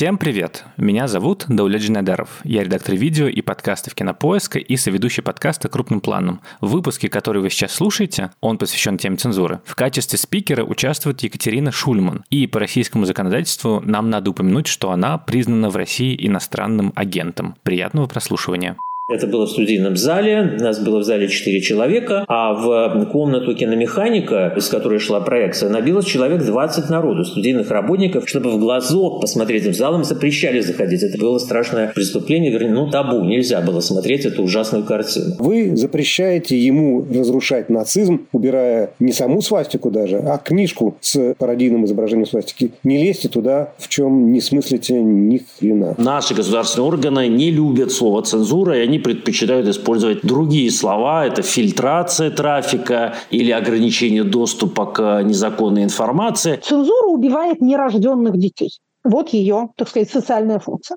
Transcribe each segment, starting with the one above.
Всем привет! Меня зовут Даулет Джинадаров. Я редактор видео и подкастов Кинопоиска и соведущий подкаста «Крупным планом». В выпуске, который вы сейчас слушаете, он посвящен теме цензуры. В качестве спикера участвует Екатерина Шульман. И по российскому законодательству нам надо упомянуть, что она признана в России иностранным агентом. Приятного прослушивания. Это было в студийном зале, нас было в зале 4 человека, а в комнату киномеханика, из которой шла проекция, набилось человек 20 народу, студийных работников, чтобы в глазок посмотреть в зал, им запрещали заходить. Это было страшное преступление, вернее, ну табу, нельзя было смотреть эту ужасную картину. Вы запрещаете ему разрушать нацизм, убирая не саму свастику даже, а книжку с пародийным изображением свастики. Не лезьте туда, в чем не смыслите ни хрена. Наши государственные органы не любят слово цензура, и они предпочитают использовать другие слова. Это фильтрация трафика или ограничение доступа к незаконной информации. Цензура убивает нерожденных детей. Вот ее, так сказать, социальная функция.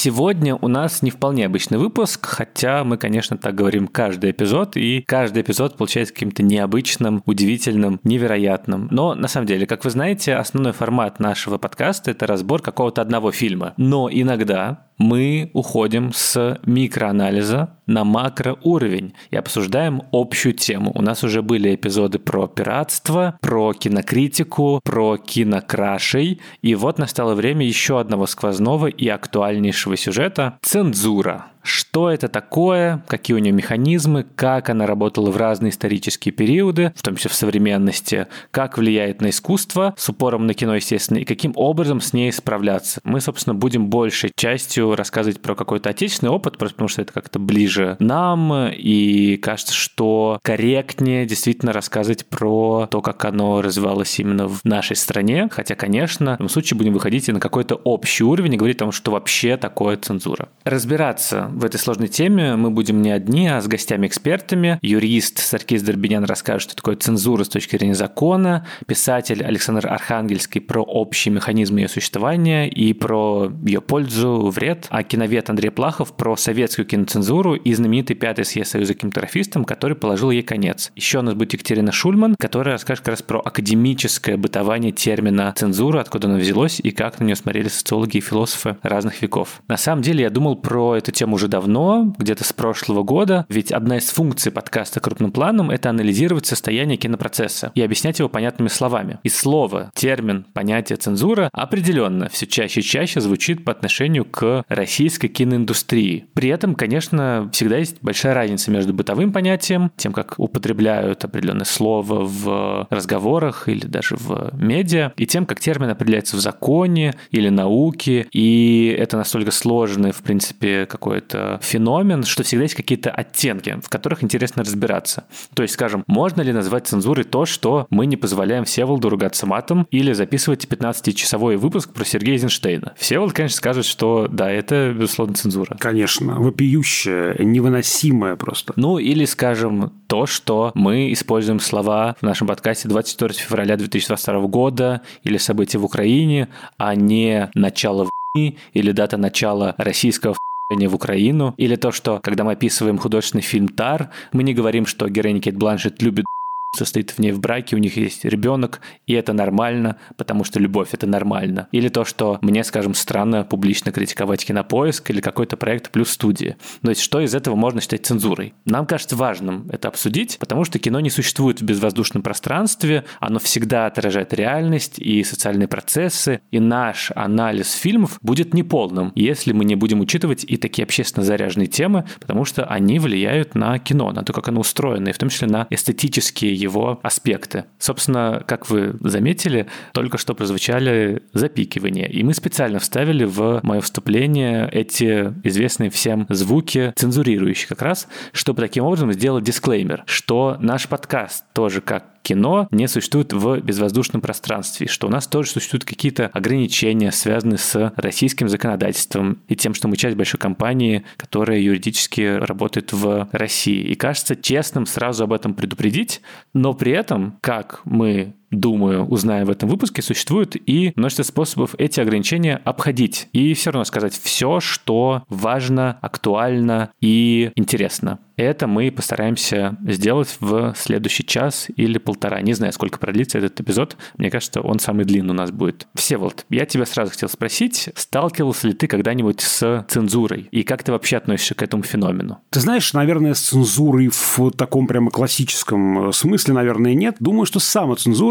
Сегодня у нас не вполне обычный выпуск, хотя мы, конечно, так говорим каждый эпизод, и каждый эпизод получается каким-то необычным, удивительным, невероятным. Но, на самом деле, как вы знаете, основной формат нашего подкаста — это разбор какого-то одного фильма. Но иногда мы уходим с микроанализа на макроуровень и обсуждаем общую тему. У нас уже были эпизоды про пиратство, про кинокритику, про кинокрашей. И вот настало время еще одного сквозного и актуальнейшего сюжета — цензура что это такое, какие у нее механизмы, как она работала в разные исторические периоды, в том числе в современности, как влияет на искусство, с упором на кино, естественно, и каким образом с ней справляться. Мы, собственно, будем большей частью рассказывать про какой-то отечественный опыт, просто потому что это как-то ближе нам, и кажется, что корректнее действительно рассказывать про то, как оно развивалось именно в нашей стране, хотя, конечно, в любом случае будем выходить и на какой-то общий уровень и говорить о том, что вообще такое цензура. Разбираться в этой сложной теме мы будем не одни, а с гостями-экспертами. Юрист Саркис Дорбинян расскажет, что такое цензура с точки зрения закона, писатель Александр Архангельский про общие механизмы ее существования и про ее пользу, вред, а киновед Андрей Плахов про советскую киноцензуру и знаменитый пятый съезд Союза кинематографистам, который положил ей конец. Еще у нас будет Екатерина Шульман, которая расскажет как раз про академическое бытование термина цензура, откуда она взялась и как на нее смотрели социологи и философы разных веков. На самом деле я думал про эту тему уже давно, где-то с прошлого года, ведь одна из функций подкаста крупным планом – это анализировать состояние кинопроцесса и объяснять его понятными словами. И слово, термин, понятие цензура определенно все чаще и чаще звучит по отношению к российской киноиндустрии. При этом, конечно, всегда есть большая разница между бытовым понятием, тем, как употребляют определенное слово в разговорах или даже в медиа, и тем, как термин определяется в законе или науке, и это настолько сложный, в принципе, какое-то какой феномен, что всегда есть какие-то оттенки, в которых интересно разбираться. То есть, скажем, можно ли назвать цензурой то, что мы не позволяем Всеволоду ругаться матом или записывать 15-часовой выпуск про Сергея Эйзенштейна? Всеволод, конечно, скажет, что да, это, безусловно, цензура. Конечно, вопиющая, невыносимая просто. Ну, или, скажем, то, что мы используем слова в нашем подкасте 24 февраля 2022 года или события в Украине, а не начало или дата начала российского в Украину, или то, что когда мы описываем художественный фильм «Тар», мы не говорим, что героиня Кейт Бланшет любит состоит в ней в браке, у них есть ребенок, и это нормально, потому что любовь это нормально. Или то, что мне, скажем, странно публично критиковать кинопоиск или какой-то проект плюс студия. То есть, что из этого можно считать цензурой? Нам кажется важным это обсудить, потому что кино не существует в безвоздушном пространстве, оно всегда отражает реальность и социальные процессы, и наш анализ фильмов будет неполным, если мы не будем учитывать и такие общественно заряженные темы, потому что они влияют на кино, на то, как оно устроено, и в том числе на эстетические его аспекты. Собственно, как вы заметили, только что прозвучали запикивания, и мы специально вставили в мое вступление эти известные всем звуки, цензурирующие как раз, чтобы таким образом сделать дисклеймер, что наш подкаст тоже как кино не существует в безвоздушном пространстве, что у нас тоже существуют какие-то ограничения, связанные с российским законодательством и тем, что мы часть большой компании, которая юридически работает в России. И кажется честным сразу об этом предупредить, но при этом, как мы думаю, узнаем в этом выпуске, существует и множество способов эти ограничения обходить и все равно сказать все, что важно, актуально и интересно. Это мы постараемся сделать в следующий час или полтора. Не знаю, сколько продлится этот эпизод. Мне кажется, он самый длинный у нас будет. Всеволод, я тебя сразу хотел спросить, сталкивался ли ты когда-нибудь с цензурой? И как ты вообще относишься к этому феномену? Ты знаешь, наверное, с цензурой в таком прямо классическом смысле, наверное, нет. Думаю, что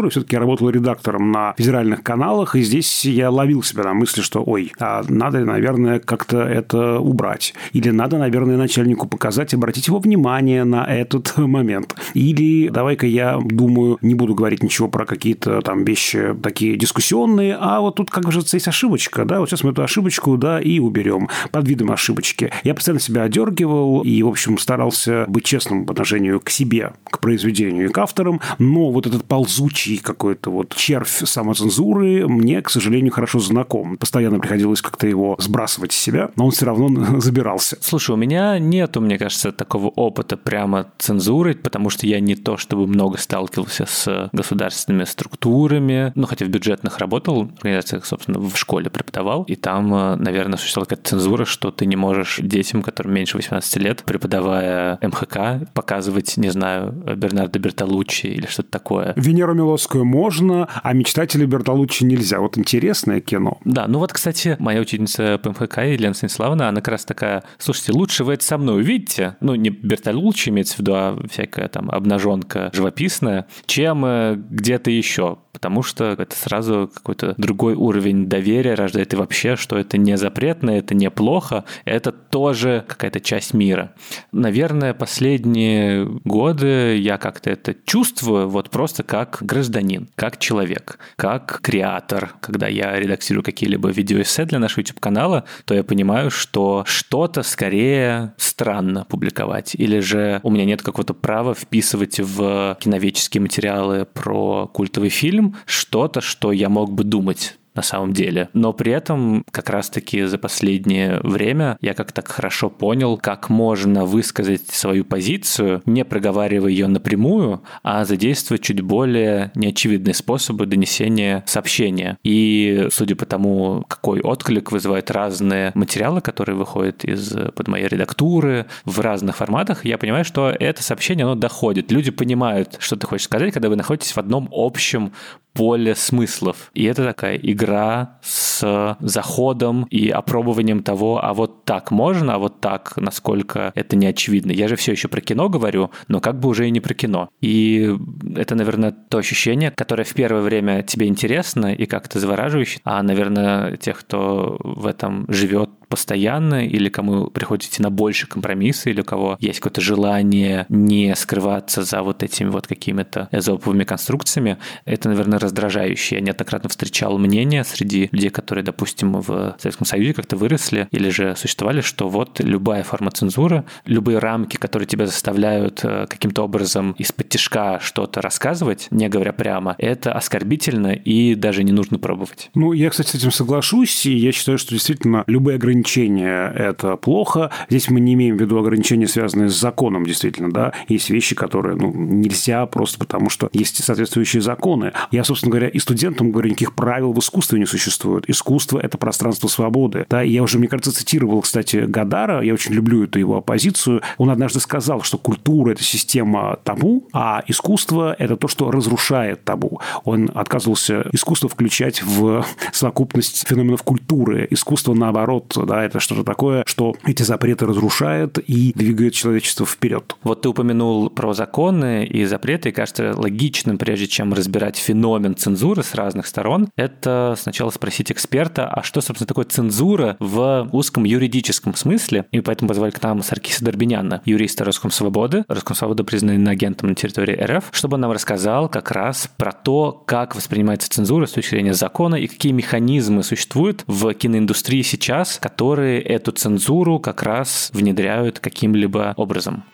самоцензура все-таки я работал редактором на федеральных каналах, и здесь я ловил себя на мысли, что, ой, а надо, наверное, как-то это убрать. Или надо, наверное, начальнику показать, обратить его внимание на этот момент. Или давай-ка я думаю, не буду говорить ничего про какие-то там вещи такие дискуссионные, а вот тут как бы есть ошибочка, да, вот сейчас мы эту ошибочку, да, и уберем под видом ошибочки. Я постоянно себя одергивал и, в общем, старался быть честным по отношению к себе, к произведению и к авторам, но вот этот ползучий какой-то вот червь самоцензуры мне, к сожалению, хорошо знаком. Постоянно приходилось как-то его сбрасывать с себя, но он все равно забирался. Слушай, у меня нету, мне кажется, такого опыта прямо цензуры, потому что я не то чтобы много сталкивался с государственными структурами, ну, хотя в бюджетных работал, в организациях, собственно, в школе преподавал, и там, э, наверное, существовала какая-то цензура, что ты не можешь детям, которым меньше 18 лет, преподавая МХК, показывать, не знаю, Бернардо Бертолуччи или что-то такое. Венеру Милосскую можно, а мечтатели Бертолуччи нельзя. Вот интересное кино. Да, ну вот, кстати, моя учительница по МХК, Елена Станиславовна, она как раз такая, слушайте, лучше вы это со мной увидите, ну, не Бертолуччи имеется в виду, а всякая там обнаженка живописная, чем э, где-то еще потому что это сразу какой-то другой уровень доверия рождает, и вообще, что это не запретно, это не плохо, это тоже какая-то часть мира. Наверное, последние годы я как-то это чувствую вот просто как гражданин, как человек, как креатор. Когда я редактирую какие-либо видеоэссе для нашего YouTube-канала, то я понимаю, что что-то скорее странно публиковать, или же у меня нет какого-то права вписывать в киновеческие материалы про культовый фильм, что-то, что я мог бы думать на самом деле. Но при этом как раз-таки за последнее время я как-то хорошо понял, как можно высказать свою позицию, не проговаривая ее напрямую, а задействовать чуть более неочевидные способы донесения сообщения. И судя по тому, какой отклик вызывают разные материалы, которые выходят из под моей редактуры в разных форматах, я понимаю, что это сообщение, оно доходит. Люди понимают, что ты хочешь сказать, когда вы находитесь в одном общем поле смыслов. И это такая игра с заходом и опробованием того, а вот так можно, а вот так, насколько это не очевидно. Я же все еще про кино говорю, но как бы уже и не про кино. И это, наверное, то ощущение, которое в первое время тебе интересно и как-то завораживающе, а, наверное, тех, кто в этом живет постоянно, или кому приходится идти на больше компромиссы, или у кого есть какое-то желание не скрываться за вот этими вот какими-то эзоповыми конструкциями, это, наверное, раздражающе. Я неоднократно встречал мнение среди людей, которые, допустим, в Советском Союзе как-то выросли или же существовали, что вот любая форма цензуры, любые рамки, которые тебя заставляют э, каким-то образом из-под тяжка что-то рассказывать, не говоря прямо, это оскорбительно и даже не нужно пробовать. Ну, я, кстати, с этим соглашусь, и я считаю, что действительно любые ограничения ограничения – это плохо. Здесь мы не имеем в виду ограничения, связанные с законом, действительно, да. Есть вещи, которые ну, нельзя просто потому, что есть соответствующие законы. Я, собственно говоря, и студентам говорю, никаких правил в искусстве не существует. Искусство – это пространство свободы. Да, я уже, мне кажется, цитировал, кстати, Гадара, я очень люблю эту его оппозицию. Он однажды сказал, что культура – это система табу, а искусство – это то, что разрушает табу. Он отказывался искусство включать в совокупность феноменов культуры. Искусство, наоборот, да, это что-то такое, что эти запреты разрушает и двигает человечество вперед. Вот ты упомянул про законы и запреты, и кажется логичным, прежде чем разбирать феномен цензуры с разных сторон, это сначала спросить эксперта, а что, собственно, такое цензура в узком юридическом смысле, и поэтому позвали к нам Саркиса Дорбиняна, юриста Роскомсвободы. Роскомсвобода признана агентом на территории РФ, чтобы он нам рассказал как раз про то, как воспринимается цензура с точки зрения закона и какие механизмы существуют в киноиндустрии сейчас, которые эту цензуру как раз внедряют каким-либо образом.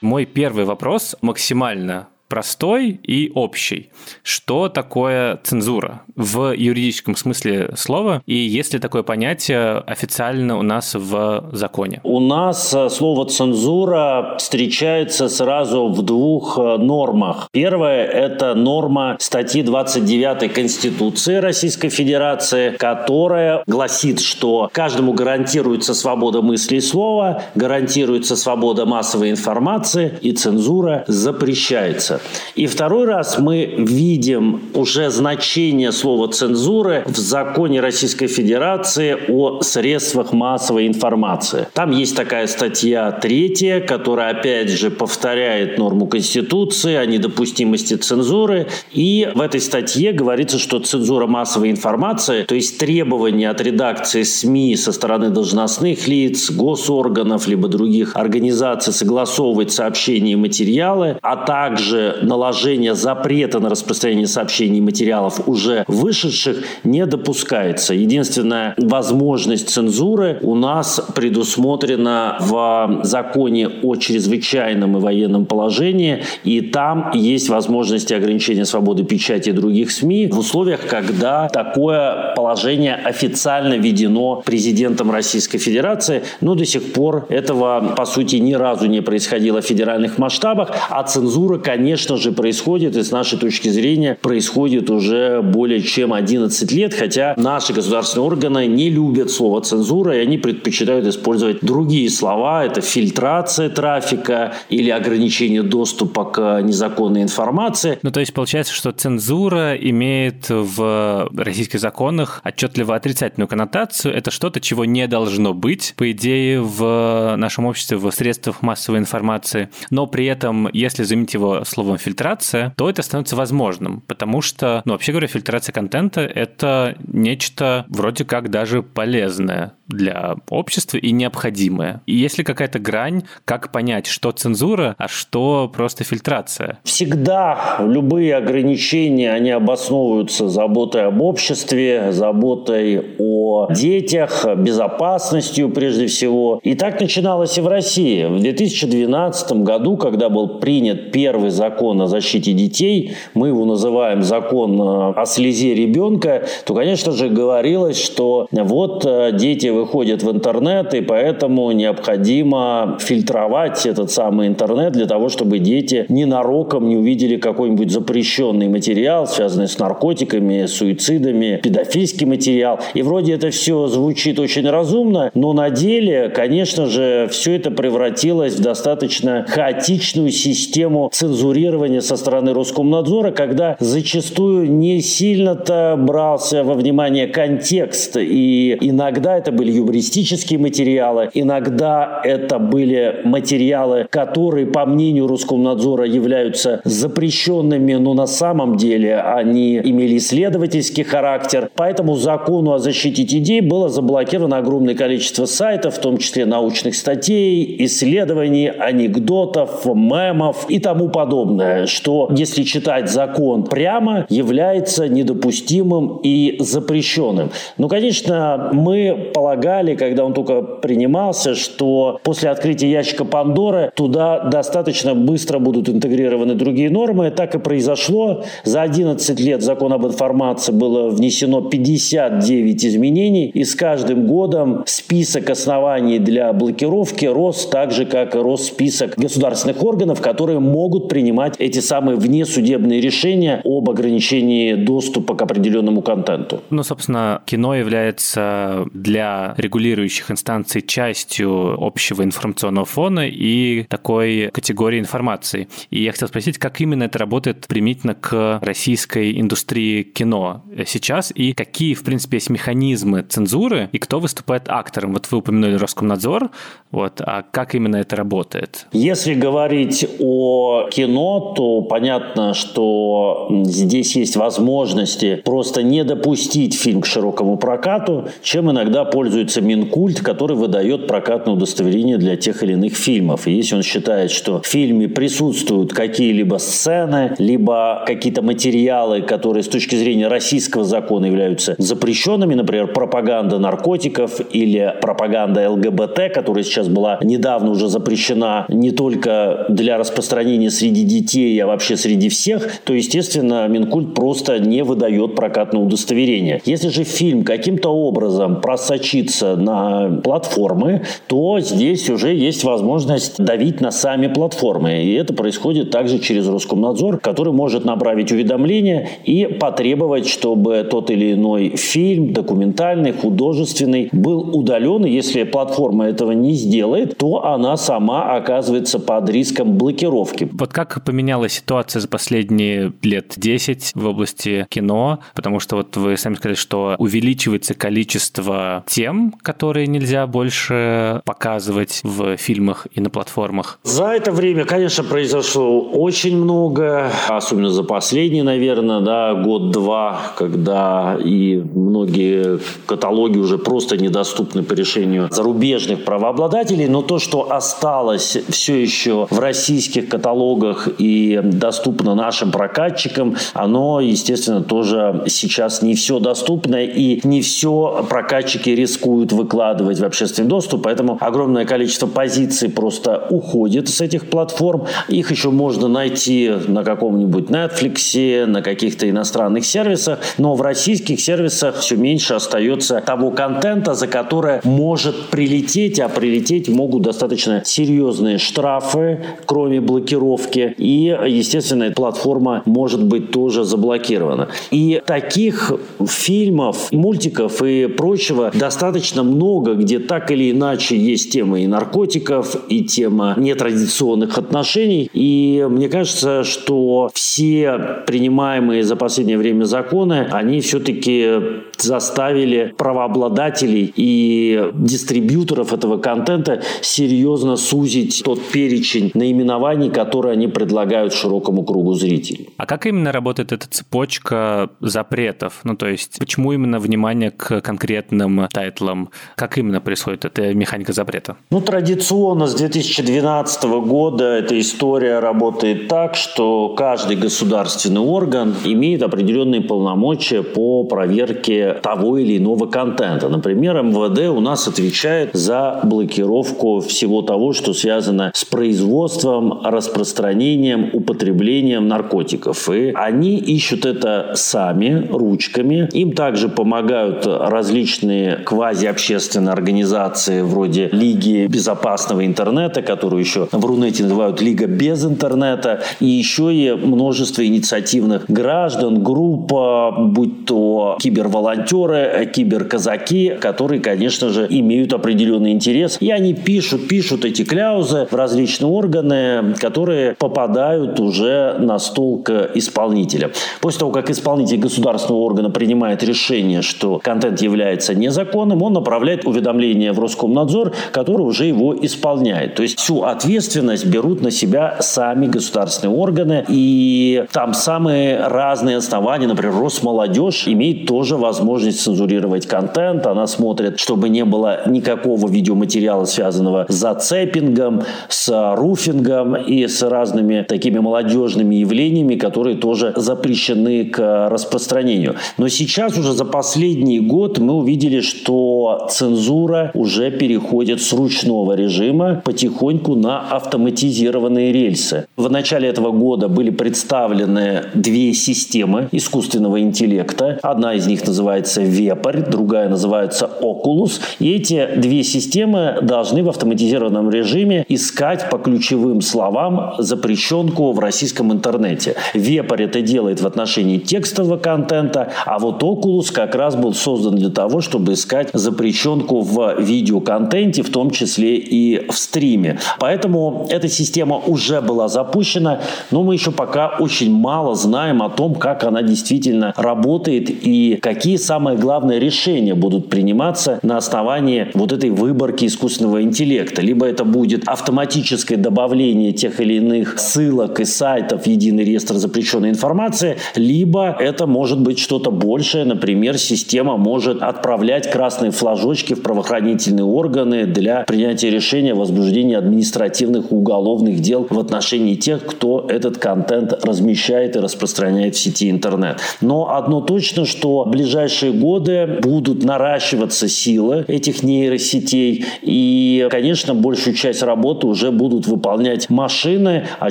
Мой первый вопрос максимально простой и общий. Что такое цензура в юридическом смысле слова? И есть ли такое понятие официально у нас в законе? У нас э, слово «цензура» встречается сразу в двух э, нормах. Первая – это норма статьи 29 Конституции Российской Федерации, которая гласит, что каждому гарантируется свобода мысли и слова, гарантируется свобода массовой информации, и цензура запрещается. И второй раз мы видим уже значение слова цензуры в законе Российской Федерации о средствах массовой информации. Там есть такая статья третья, которая опять же повторяет норму Конституции о недопустимости цензуры. И в этой статье говорится, что цензура массовой информации, то есть требования от редакции СМИ со стороны должностных лиц, госорганов, либо других организаций согласовывать сообщения и материалы, а также наложение запрета на распространение сообщений и материалов уже вышедших не допускается. Единственная возможность цензуры у нас предусмотрена в законе о чрезвычайном и военном положении, и там есть возможности ограничения свободы печати и других СМИ в условиях, когда такое положение официально введено президентом Российской Федерации, но до сих пор этого, по сути, ни разу не происходило в федеральных масштабах, а цензура, конечно, конечно же, происходит, и с нашей точки зрения происходит уже более чем 11 лет, хотя наши государственные органы не любят слово цензура, и они предпочитают использовать другие слова. Это фильтрация трафика или ограничение доступа к незаконной информации. Ну, то есть получается, что цензура имеет в российских законах отчетливо отрицательную коннотацию. Это что-то, чего не должно быть, по идее, в нашем обществе, в средствах массовой информации. Но при этом, если заменить его словом словом фильтрация, то это становится возможным, потому что, ну, вообще говоря, фильтрация контента — это нечто вроде как даже полезное для общества и необходимое. И есть ли какая-то грань, как понять, что цензура, а что просто фильтрация? Всегда любые ограничения, они обосновываются заботой об обществе, заботой о детях, безопасностью прежде всего. И так начиналось и в России. В 2012 году, когда был принят первый закон закон о защите детей, мы его называем закон э, о слезе ребенка, то, конечно же, говорилось, что вот э, дети выходят в интернет, и поэтому необходимо фильтровать этот самый интернет для того, чтобы дети ненароком не увидели какой-нибудь запрещенный материал, связанный с наркотиками, суицидами, педофильский материал. И вроде это все звучит очень разумно, но на деле, конечно же, все это превратилось в достаточно хаотичную систему цензурирования регулирования со стороны Роскомнадзора, когда зачастую не сильно-то брался во внимание контекст. И иногда это были юмористические материалы, иногда это были материалы, которые, по мнению Роскомнадзора, являются запрещенными, но на самом деле они имели исследовательский характер. Поэтому закону о защите идей было заблокировано огромное количество сайтов, в том числе научных статей, исследований, анекдотов, мемов и тому подобное подобное, что, если читать закон прямо, является недопустимым и запрещенным. Ну, конечно, мы полагали, когда он только принимался, что после открытия ящика Пандоры туда достаточно быстро будут интегрированы другие нормы. Так и произошло. За 11 лет закон об информации было внесено 59 изменений, и с каждым годом список оснований для блокировки рос так же, как и рос список государственных органов, которые могут принимать принимать эти самые внесудебные решения об ограничении доступа к определенному контенту. Ну, собственно, кино является для регулирующих инстанций частью общего информационного фона и такой категории информации. И я хотел спросить, как именно это работает примитивно к российской индустрии кино сейчас и какие, в принципе, есть механизмы цензуры и кто выступает актором? Вот вы упомянули Роскомнадзор, вот, а как именно это работает? Если говорить о кино, то понятно, что здесь есть возможности просто не допустить фильм к широкому прокату, чем иногда пользуется Минкульт, который выдает прокатное удостоверение для тех или иных фильмов. И если он считает, что в фильме присутствуют какие-либо сцены, либо какие-то материалы, которые с точки зрения российского закона являются запрещенными, например, пропаганда наркотиков или пропаганда ЛГБТ, которая сейчас была недавно уже запрещена не только для распространения среди детей, а вообще среди всех, то, естественно, Минкульт просто не выдает прокатное удостоверение. Если же фильм каким-то образом просочится на платформы, то здесь уже есть возможность давить на сами платформы. И это происходит также через Роскомнадзор, который может направить уведомление и потребовать, чтобы тот или иной фильм, документальный, художественный, был удален. И если платформа этого не сделает, то она сама оказывается под риском блокировки. Вот как поменялась ситуация за последние лет 10 в области кино? Потому что вот вы сами сказали, что увеличивается количество тем, которые нельзя больше показывать в фильмах и на платформах. За это время, конечно, произошло очень много, особенно за последний, наверное, да, год-два, когда и многие каталоги уже просто недоступны по решению зарубежных правообладателей, но то, что осталось все еще в российских каталогах и доступно нашим прокатчикам, оно, естественно, тоже сейчас не все доступно и не все прокатчики рискуют выкладывать в общественный доступ, поэтому огромное количество позиций просто уходит с этих платформ. Их еще можно найти на каком-нибудь Netflix, на каких-то иностранных сервисах, но в российских сервисах все меньше остается того контента, за которое может прилететь, а прилететь могут достаточно серьезные штрафы, кроме блокировки. И, естественно, платформа может быть тоже заблокирована. И таких фильмов, мультиков и прочего достаточно много, где так или иначе есть тема и наркотиков, и тема нетрадиционных отношений. И мне кажется, что все принимаемые за последнее время законы, они все-таки заставили правообладателей и дистрибьюторов этого контента серьезно сузить тот перечень наименований, которые они предлагают широкому кругу зрителей. А как именно работает эта цепочка запретов? Ну, то есть, почему именно внимание к конкретным тайтлам? Как именно происходит эта механика запрета? Ну, традиционно с 2012 года эта история работает так, что каждый государственный орган имеет определенные полномочия по проверке того или иного контента. Например, МВД у нас отвечает за блокировку всего того, что связано с производством, распространением, употреблением наркотиков. И они ищут это сами, ручками. Им также помогают различные квазиобщественные организации вроде Лиги безопасного интернета, которую еще в Рунете называют Лига без интернета, и еще и множество инициативных граждан, группа, будь то киберволонтеры, киберказаки, которые, конечно же, имеют определенный интерес. И они пишут, пишут эти кляузы в различные органы, которые попадают уже на стол к исполнителям. После того, как исполнитель государственного органа принимает решение, что контент является незаконным, он направляет уведомление в Роскомнадзор, который уже его исполняет. То есть всю ответственность берут на себя сами государственные органы, и там самые разные основания, например, Росмолодежь имеет тоже возможность цензурировать контент, она смотрит, чтобы не было никакого видеоматериала, связанного с зацепингом, с руфингом и с разными такими молодежными явлениями, которые тоже запрещены к распространению. Но сейчас уже за последний год мы увидели, что цензура уже переходит с ручного режима потихоньку на автоматизированные рельсы. В начале этого года были представлены две системы искусственного интеллекта. Одна из них называется называется Вепрь, другая называется Oculus. И эти две системы должны в автоматизированном режиме искать по ключевым словам запрещенку в российском интернете. Вепрь это делает в отношении текстового контента, а вот Oculus как раз был создан для того, чтобы искать запрещенку в видеоконтенте, в том числе и в стриме. Поэтому эта система уже была запущена, но мы еще пока очень мало знаем о том, как она действительно работает и какие самые главные решения будут приниматься на основании вот этой выборки искусственного интеллекта. Либо это будет автоматическое добавление тех или иных ссылок и сайтов в единый реестр запрещенной информации, либо это может быть что-то большее, например, система может отправлять красные флажочки в правоохранительные органы для принятия решения о возбуждении административных и уголовных дел в отношении тех, кто этот контент размещает и распространяет в сети интернет. Но одно точно, что в ближайшие годы будут наращиваться силы этих нейросетей, и, конечно, большую часть работы уже будут выполнять машины, а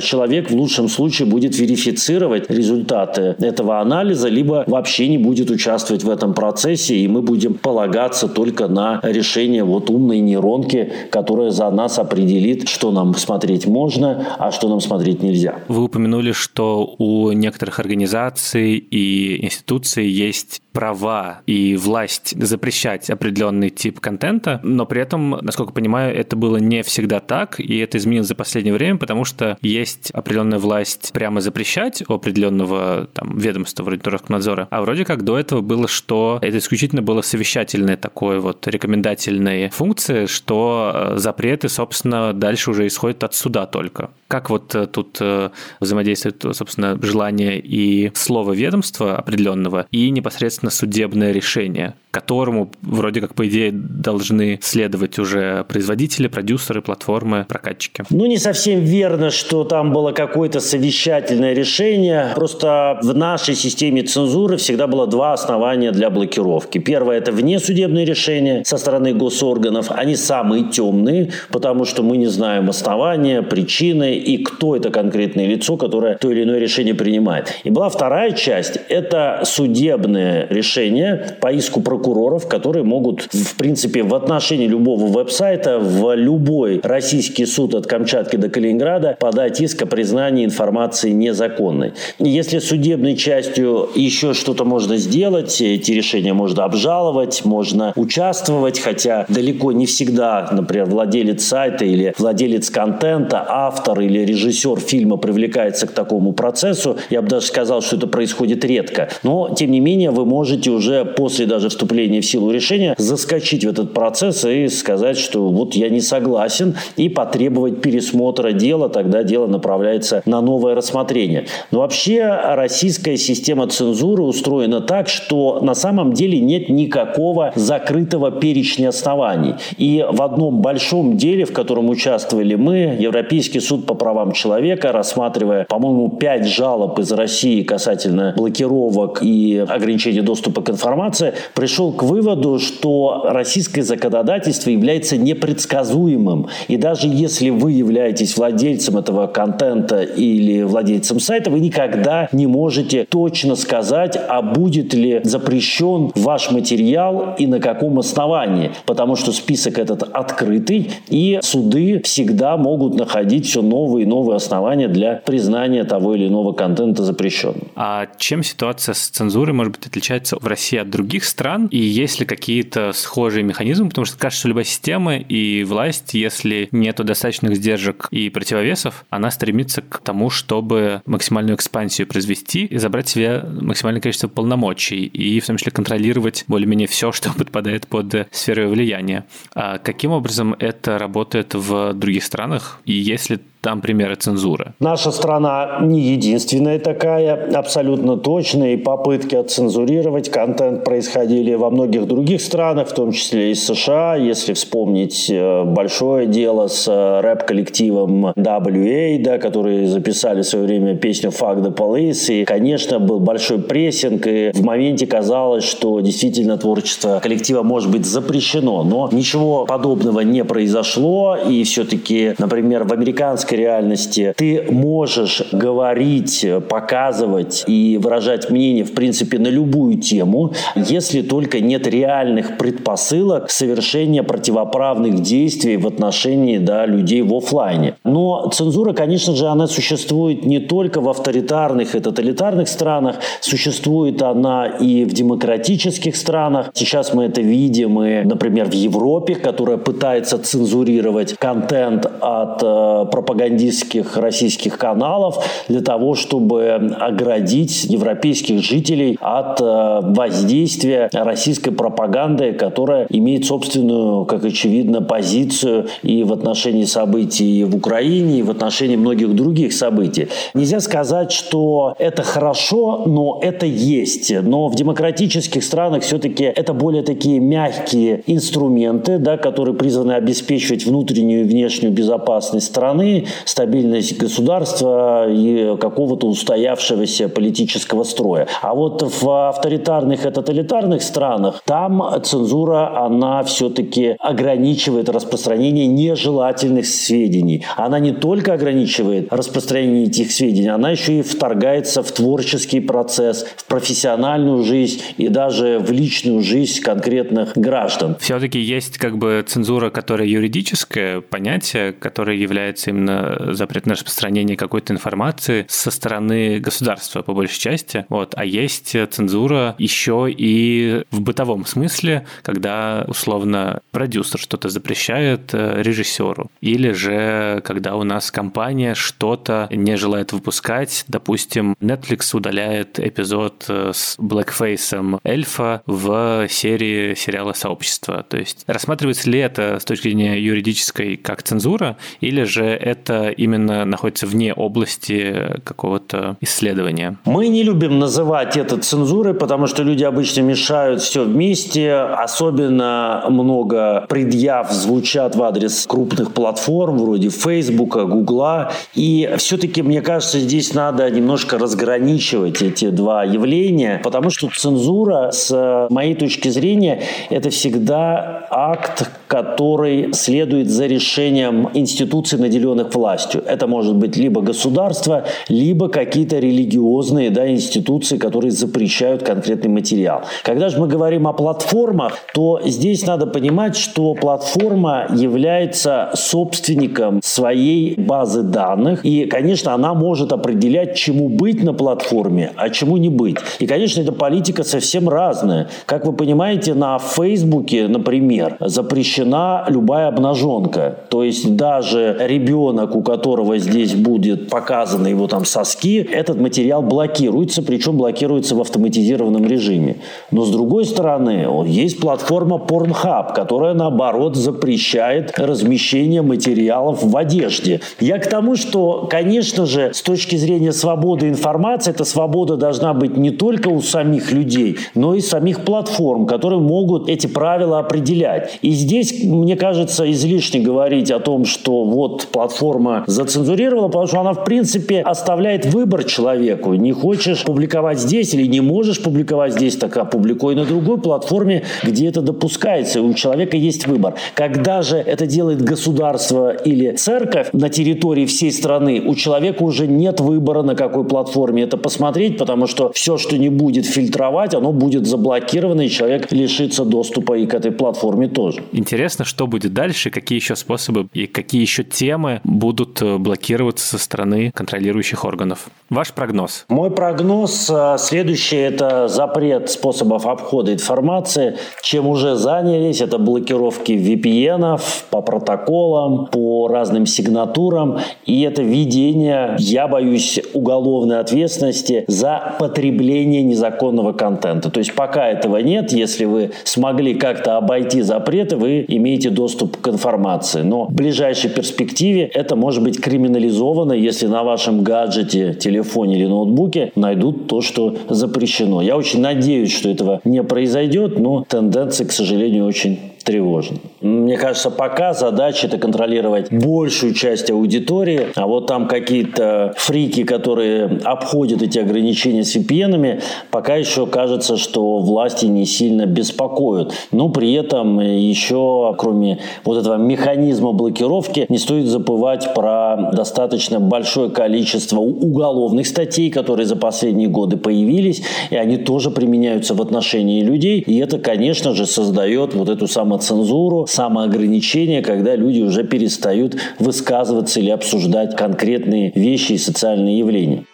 человек в лучшем случае будет верифицировать результаты этого анализа, либо вообще не будет участвовать в этом процессе, и мы будем полагаться только на решение вот умной нейронки, которая за нас определит, что нам смотреть можно, а что нам смотреть нельзя. Вы упомянули, что у некоторых организаций и институций есть права и власть запрещать определенный тип контента, но при этом, насколько понимаю, это было не всегда так, и это изменилось за последнее время, потому что есть определенная власть прямо запрещать у определенного там, ведомства вроде Роскомнадзора, а вроде как до этого было, что это исключительно было совещательной такой вот рекомендательной функции, что э, запреты, собственно, дальше уже исходят от суда только. Как вот э, тут э, взаимодействует, собственно, желание и слово ведомства определенного, и непосредственно судебное решение, которому вроде как, по идее, должны следовать уже производители, продюсеры, платформы, прокатчики. Ну, не совсем верно, что там было какое-то совещательное решение. Просто в нашей системе цензуры всегда было два основания для блокировки. Первое – это внесудебные решения со стороны госорганов. Они самые темные, потому что мы не знаем основания, причины и кто это конкретное лицо, которое то или иное решение принимает. И была вторая часть – это судебное решение по иску прокуроров, которые могут, в принципе, в отношении любого веб-сайта в любой российский суд от Камчатки до Калининграда подать иск о признании информации незаконной. Если судебной частью еще что-то можно сделать, эти решения можно обжаловать, можно участвовать, хотя далеко не всегда, например, владелец сайта или владелец контента, автор или режиссер фильма привлекается к такому процессу. Я бы даже сказал, что это происходит редко. Но, тем не менее, вы можете уже после даже вступления в силу решения заскочить в этот процесс и сказать, что вот я не согласен, и потребовать пересмотра дела, тогда дело направляется на новое рассмотрение. Но вообще российская система цензуры устроена так, что на самом деле нет никакого закрытого перечня оснований. И в одном большом деле, в котором участвовали мы, Европейский суд по правам человека, рассматривая, по-моему, пять жалоб из России касательно блокировок и ограничения доступа к информации, пришел к выводу, что российское законодательство является непредсказуемым. И даже если вы являетесь владельцем этого контента или владельцем сайта, вы никогда не можете точно сказать, а будет ли запрещен ваш материал и на каком основании. Потому что список этот открытый, и суды всегда могут находить все новые и новые основания для признания того или иного контента запрещенным. А чем ситуация с цензурой, может быть, отличается в России от других стран? И есть ли какие-то схожие механизмы? Потому что кажется, что любая система и власть, если нету достаточных сдержек и противовесов, она стремится к тому, чтобы максимальную экспансию произвести и забрать себе максимальное количество полномочий и в том числе контролировать более-менее все, что подпадает под сферу влияния. А каким образом это работает в других странах? И если там примеры цензуры? Наша страна не единственная такая, абсолютно точно, и попытки отцензурировать контент происходили во многих других странах, в том числе и США. Если вспомнить э, большое дело с э, рэп-коллективом WA, да, которые записали в свое время песню «Fuck the Police», и, конечно, был большой прессинг, и в моменте казалось, что действительно творчество коллектива может быть запрещено, но ничего подобного не произошло, и все-таки, например, в американской реальности ты можешь говорить, показывать и выражать мнение, в принципе, на любую тему, если только нет реальных предпосылок совершения противоправных действий в отношении да, людей в офлайне. Но цензура, конечно же, она существует не только в авторитарных и тоталитарных странах, существует она и в демократических странах. Сейчас мы это видим, и, например, в Европе, которая пытается цензурировать контент от э, пропагандистских российских каналов для того, чтобы оградить европейских жителей от э, воздействия российской пропаганды, которая имеет собственную, как очевидно, позицию и в отношении событий в Украине, и в отношении многих других событий. Нельзя сказать, что это хорошо, но это есть. Но в демократических странах все-таки это более такие мягкие инструменты, да, которые призваны обеспечивать внутреннюю и внешнюю безопасность страны, стабильность государства и какого-то устоявшегося политического строя. А вот в авторитарных и тоталитарных странах там цензура, она все-таки ограничивает распространение нежелательных сведений. Она не только ограничивает распространение этих сведений, она еще и вторгается в творческий процесс, в профессиональную жизнь и даже в личную жизнь конкретных граждан. Все-таки есть как бы цензура, которая юридическое понятие, которое является именно запрет на распространение какой-то информации со стороны государства по большей части. Вот. А есть цензура еще и в бытовом смысле, когда условно продюсер что-то запрещает э, режиссеру. Или же когда у нас компания что-то не желает выпускать. Допустим, Netflix удаляет эпизод э, с блэкфейсом эльфа в серии сериала «Сообщество». То есть рассматривается ли это с точки зрения юридической как цензура, или же это именно находится вне области какого-то исследования? Мы не любим называть это цензурой, потому что люди обычно мешают все вместе. Особенно много предъяв звучат в адрес крупных платформ вроде Фейсбука, Гугла. И все-таки, мне кажется, здесь надо немножко разграничивать эти два явления, потому что цензура, с моей точки зрения, это всегда акт, который следует за решением институций, наделенных властью. Это может быть либо государство, либо какие-то религиозные да, институции, которые запрещают конкретный материал. Когда же мы говорим о платформах, то здесь надо понимать, что платформа является собственником своей базы данных, и, конечно, она может определять, чему быть на платформе, а чему не быть. И, конечно, эта политика совсем разная. Как вы понимаете, на Фейсбуке, например, запрещена любая обнаженка. То есть даже ребенок, у которого здесь будет показаны его там соски, этот материал блокируется, причем блокируется в автоматизированном режиме. Но с другой стороны, есть платформа Pornhub, которая наоборот запрещает размещение материалов в одежде. Я к тому, что, конечно же, с точки зрения свободы информации, эта свобода должна быть не только у самих людей, но и самих платформ, которые могут эти правила определять. И здесь, мне кажется, излишне говорить о том, что вот платформа зацензурировала, потому что она, в принципе, оставляет выбор человеку. Не хочешь публиковать здесь или не можешь публиковать здесь, так опубликуй на другой платформе, где это допускается. У человека есть выбор. Когда же это делает государство или церковь на территории всей страны, у человека уже нет выбора, на какой платформе это посмотреть, потому что все, что не будет фильтровать, оно будет заблокировано, и человек лишится доступа и к этой платформе тоже. Интересно, что будет дальше, какие еще способы и какие еще темы будут э, блокироваться со стороны контролирующих органов. Ваш прогноз? Мой прогноз э, следующий – это запрет способов обхода информации. Чем уже занялись, это блокировки VPN по протоколам, по разным сигнатурам. И это введение, я боюсь, уголовной ответственности за потребление незаконного контента. То есть пока этого нет, если вы смогли как-то обойти запреты, вы имеете доступ к информации. Но в ближайшей перспективе это может быть криминализовано, если на вашем гаджете, телефоне или ноутбуке найдут то, что запрещено. Я очень надеюсь, что этого не произойдет, но тенденция, к сожалению, очень тревожно. Мне кажется, пока задача это контролировать большую часть аудитории, а вот там какие-то фрики, которые обходят эти ограничения с VPN, пока еще кажется, что власти не сильно беспокоят. Но при этом еще, кроме вот этого механизма блокировки, не стоит забывать про достаточно большое количество уголовных статей, которые за последние годы появились, и они тоже применяются в отношении людей. И это, конечно же, создает вот эту самоцензуру, самоограничение, когда люди уже перестают высказываться или обсуждать конкретные вещи и социальные явления.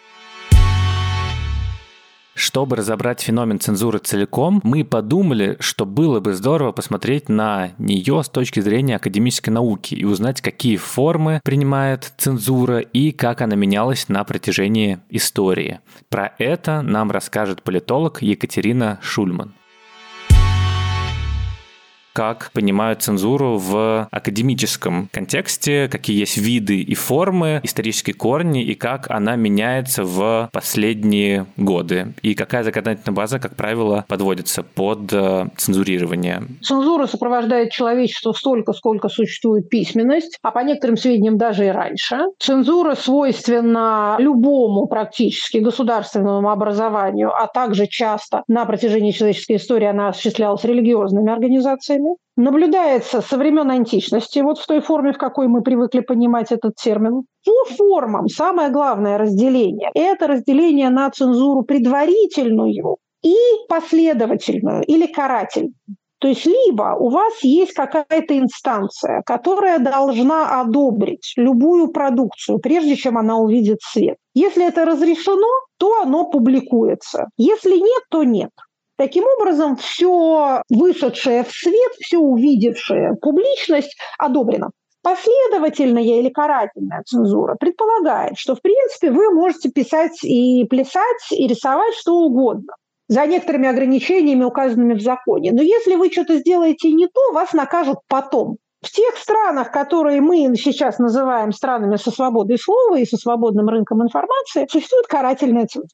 Чтобы разобрать феномен цензуры целиком, мы подумали, что было бы здорово посмотреть на нее с точки зрения академической науки и узнать, какие формы принимает цензура и как она менялась на протяжении истории. Про это нам расскажет политолог Екатерина Шульман как понимают цензуру в академическом контексте, какие есть виды и формы, исторические корни, и как она меняется в последние годы, и какая законодательная база, как правило, подводится под э, цензурирование. Цензура сопровождает человечество столько, сколько существует письменность, а по некоторым сведениям даже и раньше. Цензура свойственна любому практически государственному образованию, а также часто на протяжении человеческой истории она осуществлялась религиозными организациями наблюдается со времен античности, вот в той форме, в какой мы привыкли понимать этот термин. По формам самое главное разделение – это разделение на цензуру предварительную и последовательную или карательную. То есть либо у вас есть какая-то инстанция, которая должна одобрить любую продукцию, прежде чем она увидит свет. Если это разрешено, то оно публикуется. Если нет, то нет. Таким образом, все вышедшее в свет, все увидевшее публичность одобрено. Последовательная или карательная цензура предполагает, что, в принципе, вы можете писать и плясать, и рисовать что угодно за некоторыми ограничениями, указанными в законе. Но если вы что-то сделаете не то, вас накажут потом. В тех странах, которые мы сейчас называем странами со свободой слова и со свободным рынком информации, существует карательная цензура.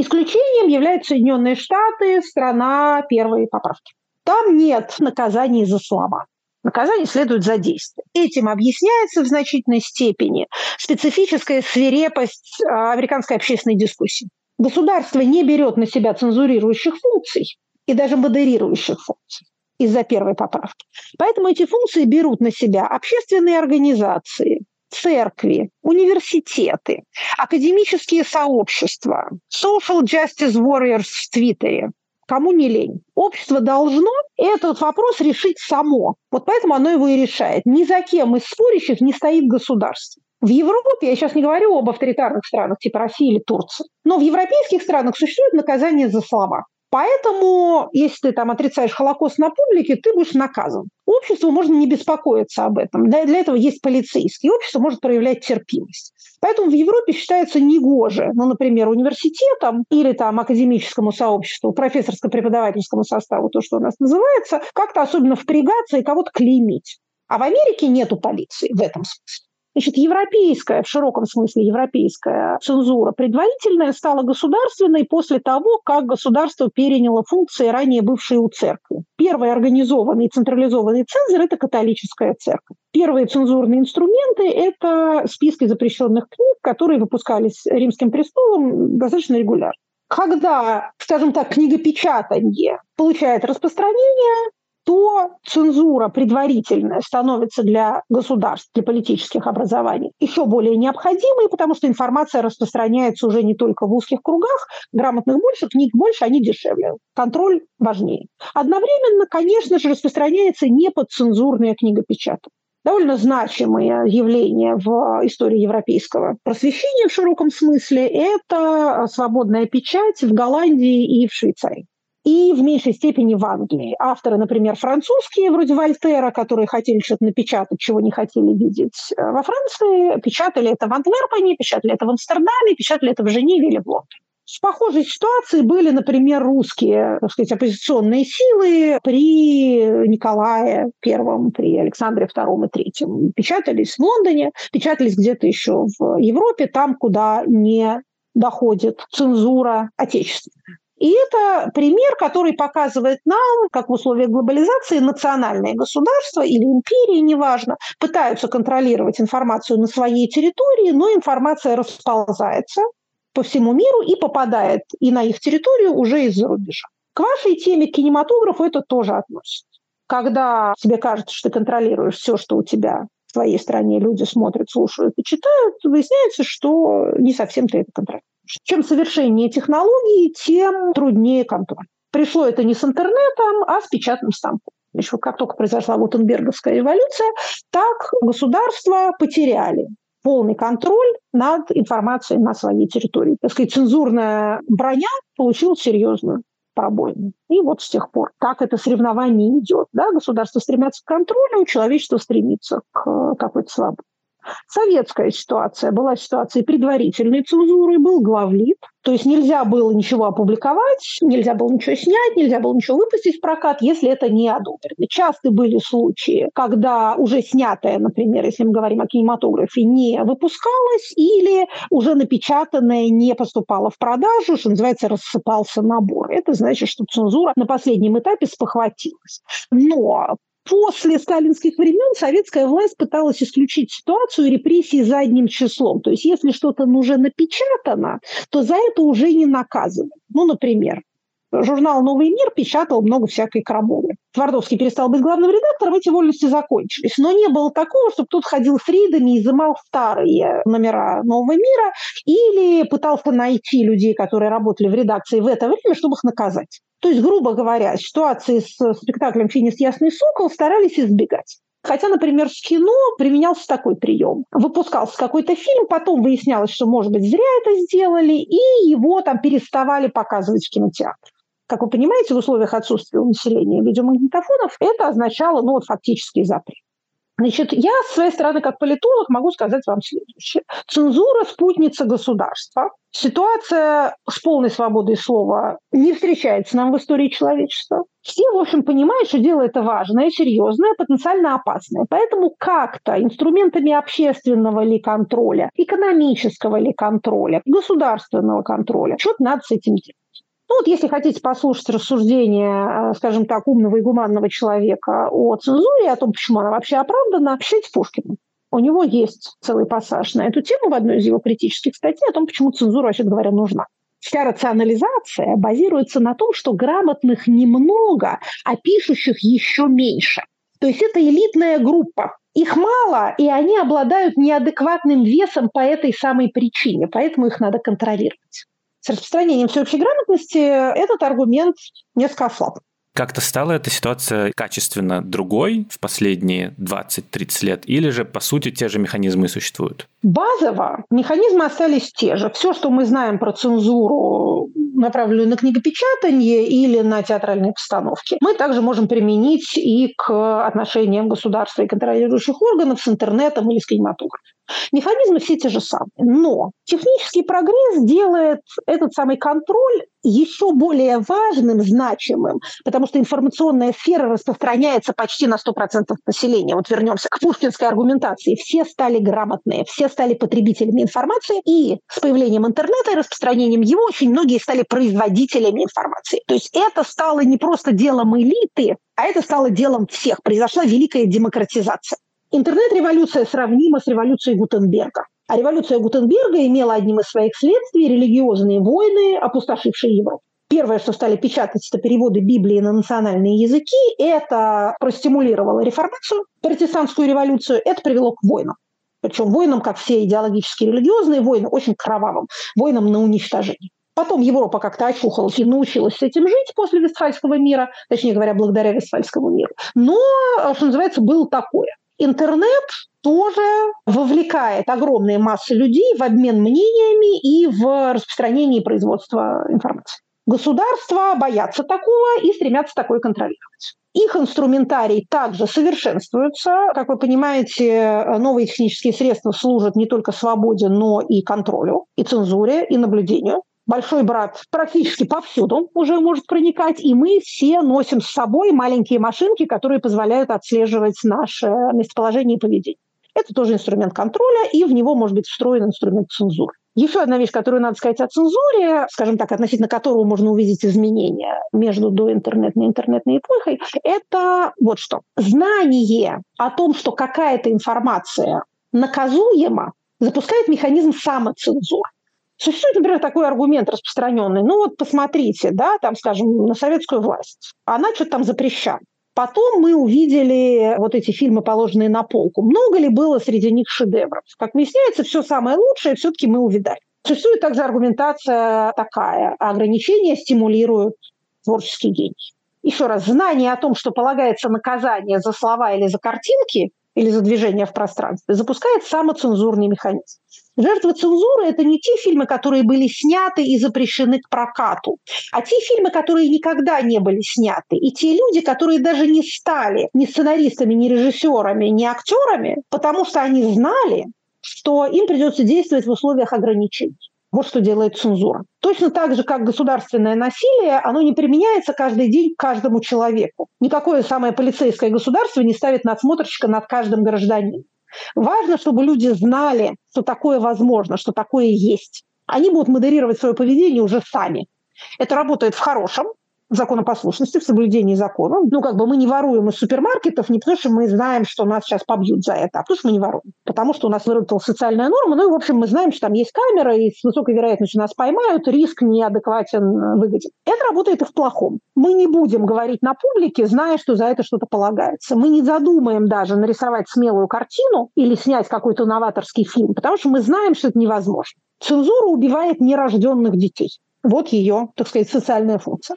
Исключением являются Соединенные Штаты, страна первой поправки. Там нет наказаний за слова. Наказание следует за действие. Этим объясняется в значительной степени специфическая свирепость а, американской общественной дискуссии. Государство не берет на себя цензурирующих функций и даже модерирующих функций из-за первой поправки. Поэтому эти функции берут на себя общественные организации, церкви, университеты, академические сообщества, social justice warriors в Твиттере. Кому не лень. Общество должно этот вопрос решить само. Вот поэтому оно его и решает. Ни за кем из спорящих не стоит государство. В Европе, я сейчас не говорю об авторитарных странах типа России или Турции, но в европейских странах существует наказание за слова. Поэтому, если ты там отрицаешь Холокост на публике, ты будешь наказан. Обществу можно не беспокоиться об этом. Для, для этого есть полицейский. Общество может проявлять терпимость. Поэтому в Европе считается негоже, ну, например, университетам или там академическому сообществу, профессорско-преподавательскому составу, то, что у нас называется, как-то особенно впрягаться и кого-то клеймить. А в Америке нету полиции в этом смысле. Значит, европейская, в широком смысле европейская цензура предварительная стала государственной после того, как государство переняло функции, ранее бывшие у церкви. Первый организованный централизованный цензор – это католическая церковь. Первые цензурные инструменты – это списки запрещенных книг, которые выпускались Римским престолом достаточно регулярно. Когда, скажем так, книгопечатание получает распространение, то цензура предварительная становится для государств, для политических образований еще более необходимой, потому что информация распространяется уже не только в узких кругах, грамотных больше, книг больше, они дешевле. Контроль важнее. Одновременно, конечно же, распространяется неподцензурное книгопечатание довольно значимое явление в истории европейского просвещения в широком смысле – это свободная печать в Голландии и в Швейцарии и в меньшей степени в Англии. Авторы, например, французские, вроде Вольтера, которые хотели что-то напечатать, чего не хотели видеть э, во Франции, печатали это в Антверпене, печатали это в Амстердаме, печатали это в Женеве или в Лондоне. В похожей ситуации были, например, русские, так сказать, оппозиционные силы при Николае Первом, при Александре Втором и Третьем. Печатались в Лондоне, печатались где-то еще в Европе, там, куда не доходит цензура отечественная. И это пример, который показывает нам, как в условиях глобализации национальные государства или империи, неважно, пытаются контролировать информацию на своей территории, но информация расползается по всему миру и попадает и на их территорию уже из-за рубежа. К вашей теме кинематографу это тоже относится. Когда тебе кажется, что ты контролируешь все, что у тебя в твоей стране люди смотрят, слушают и читают, выясняется, что не совсем ты это контролируешь. Чем совершеннее технологии, тем труднее контроль. Пришло это не с интернетом, а с печатным станком. Еще как только произошла Гутенберговская революция, так государства потеряли полный контроль над информацией на своей территории. Так сказать, цензурная броня получила серьезную пробоину. И вот с тех пор так это соревнование идет. Да? Государство стремятся к контролю, человечество стремится к какой-то свободе. Советская ситуация была ситуацией предварительной цензуры, был главлит, то есть нельзя было ничего опубликовать, нельзя было ничего снять, нельзя было ничего выпустить в прокат, если это не одобрено. Часто были случаи, когда уже снятое, например, если мы говорим о кинематографе, не выпускалось или уже напечатанное не поступало в продажу, что называется, рассыпался набор. Это значит, что цензура на последнем этапе спохватилась. Но После сталинских времен советская власть пыталась исключить ситуацию репрессий задним числом. То есть если что-то уже напечатано, то за это уже не наказывают. Ну, например, журнал «Новый мир» печатал много всякой крамолы. Твардовский перестал быть главным редактором, эти вольности закончились. Но не было такого, чтобы тут ходил с рейдами изымал старые номера «Нового мира» или пытался найти людей, которые работали в редакции в это время, чтобы их наказать. То есть, грубо говоря, ситуации с спектаклем «Финис Ясный Сокол» старались избегать. Хотя, например, в кино применялся такой прием. Выпускался какой-то фильм, потом выяснялось, что, может быть, зря это сделали, и его там переставали показывать в кинотеатре. Как вы понимаете, в условиях отсутствия у населения видеомагнитофонов это означало ну, вот, фактический запрет. Значит, я с своей стороны, как политолог, могу сказать вам следующее. Цензура – спутница государства. Ситуация с полной свободой слова не встречается нам в истории человечества. Все, в общем, понимают, что дело это важное, серьезное, потенциально опасное. Поэтому как-то инструментами общественного ли контроля, экономического ли контроля, государственного контроля, что-то надо с этим делать. Ну вот если хотите послушать рассуждения, э, скажем так, умного и гуманного человека о цензуре, о том, почему она вообще оправдана, пишите Пушкину. У него есть целый пассаж на эту тему в одной из его критических статей о том, почему цензура, вообще говоря, нужна. Вся рационализация базируется на том, что грамотных немного, а пишущих еще меньше. То есть это элитная группа. Их мало, и они обладают неадекватным весом по этой самой причине, поэтому их надо контролировать с распространением всеобщей грамотности этот аргумент несколько ослаб. Как-то стала эта ситуация качественно другой в последние 20-30 лет, или же, по сути, те же механизмы существуют? Базово механизмы остались те же. Все, что мы знаем про цензуру, направленную на книгопечатание или на театральные постановки, мы также можем применить и к отношениям государства и контролирующих органов с интернетом или с кинематографом. Механизмы все те же самые. Но технический прогресс делает этот самый контроль еще более важным, значимым, потому что информационная сфера распространяется почти на 100% населения. Вот вернемся к пушкинской аргументации. Все стали грамотные, все стали потребителями информации, и с появлением интернета и распространением его очень многие стали производителями информации. То есть это стало не просто делом элиты, а это стало делом всех. Произошла великая демократизация. Интернет-революция сравнима с революцией Гутенберга. А революция Гутенберга имела одним из своих следствий религиозные войны, опустошившие Европу. Первое, что стали печатать, это переводы Библии на национальные языки. Это простимулировало реформацию, протестантскую революцию. Это привело к войнам. Причем войнам, как все идеологические религиозные войны, очень кровавым. Войнам на уничтожение. Потом Европа как-то очухалась и научилась с этим жить после Вестфальского мира, точнее говоря, благодаря Вестфальскому миру. Но, что называется, было такое. Интернет тоже вовлекает огромные массы людей в обмен мнениями и в распространение и производство информации. Государства боятся такого и стремятся такое контролировать. Их инструментарий также совершенствуется. Как вы понимаете, новые технические средства служат не только свободе, но и контролю, и цензуре, и наблюдению. Большой брат практически повсюду уже может проникать, и мы все носим с собой маленькие машинки, которые позволяют отслеживать наше местоположение и поведение. Это тоже инструмент контроля, и в него может быть встроен инструмент цензуры. Еще одна вещь, которую надо сказать о цензуре, скажем так, относительно которого можно увидеть изменения между доинтернетной и интернетной эпохой, это вот что. Знание о том, что какая-то информация наказуема, запускает механизм самоцензуры. Существует, например, такой аргумент распространенный. Ну вот посмотрите, да, там, скажем, на советскую власть. Она что-то там запрещала. Потом мы увидели вот эти фильмы, положенные на полку. Много ли было среди них шедевров? Как выясняется, все самое лучшее все-таки мы увидали. Существует также аргументация такая. Ограничения стимулируют творческий гений. Еще раз, знание о том, что полагается наказание за слова или за картинки, или за движение в пространстве, запускает самоцензурный механизм. Жертвы цензуры – это не те фильмы, которые были сняты и запрещены к прокату, а те фильмы, которые никогда не были сняты. И те люди, которые даже не стали ни сценаристами, ни режиссерами, ни актерами, потому что они знали, что им придется действовать в условиях ограничений. Вот что делает цензура. Точно так же, как государственное насилие, оно не применяется каждый день к каждому человеку. Никакое самое полицейское государство не ставит надсмотрщика над каждым гражданином. Важно, чтобы люди знали, что такое возможно, что такое есть. Они будут модерировать свое поведение уже сами. Это работает в хорошем, законопослушности, в соблюдении закона. Ну, как бы мы не воруем из супермаркетов не потому, что мы знаем, что нас сейчас побьют за это, а потому что мы не воруем. Потому что у нас выработалась социальная норма, ну и, в общем, мы знаем, что там есть камера, и с высокой вероятностью нас поймают, риск неадекватен выгоден. Это работает и в плохом. Мы не будем говорить на публике, зная, что за это что-то полагается. Мы не задумаем даже нарисовать смелую картину или снять какой-то новаторский фильм, потому что мы знаем, что это невозможно. Цензура убивает нерожденных детей. Вот ее, так сказать, социальная функция.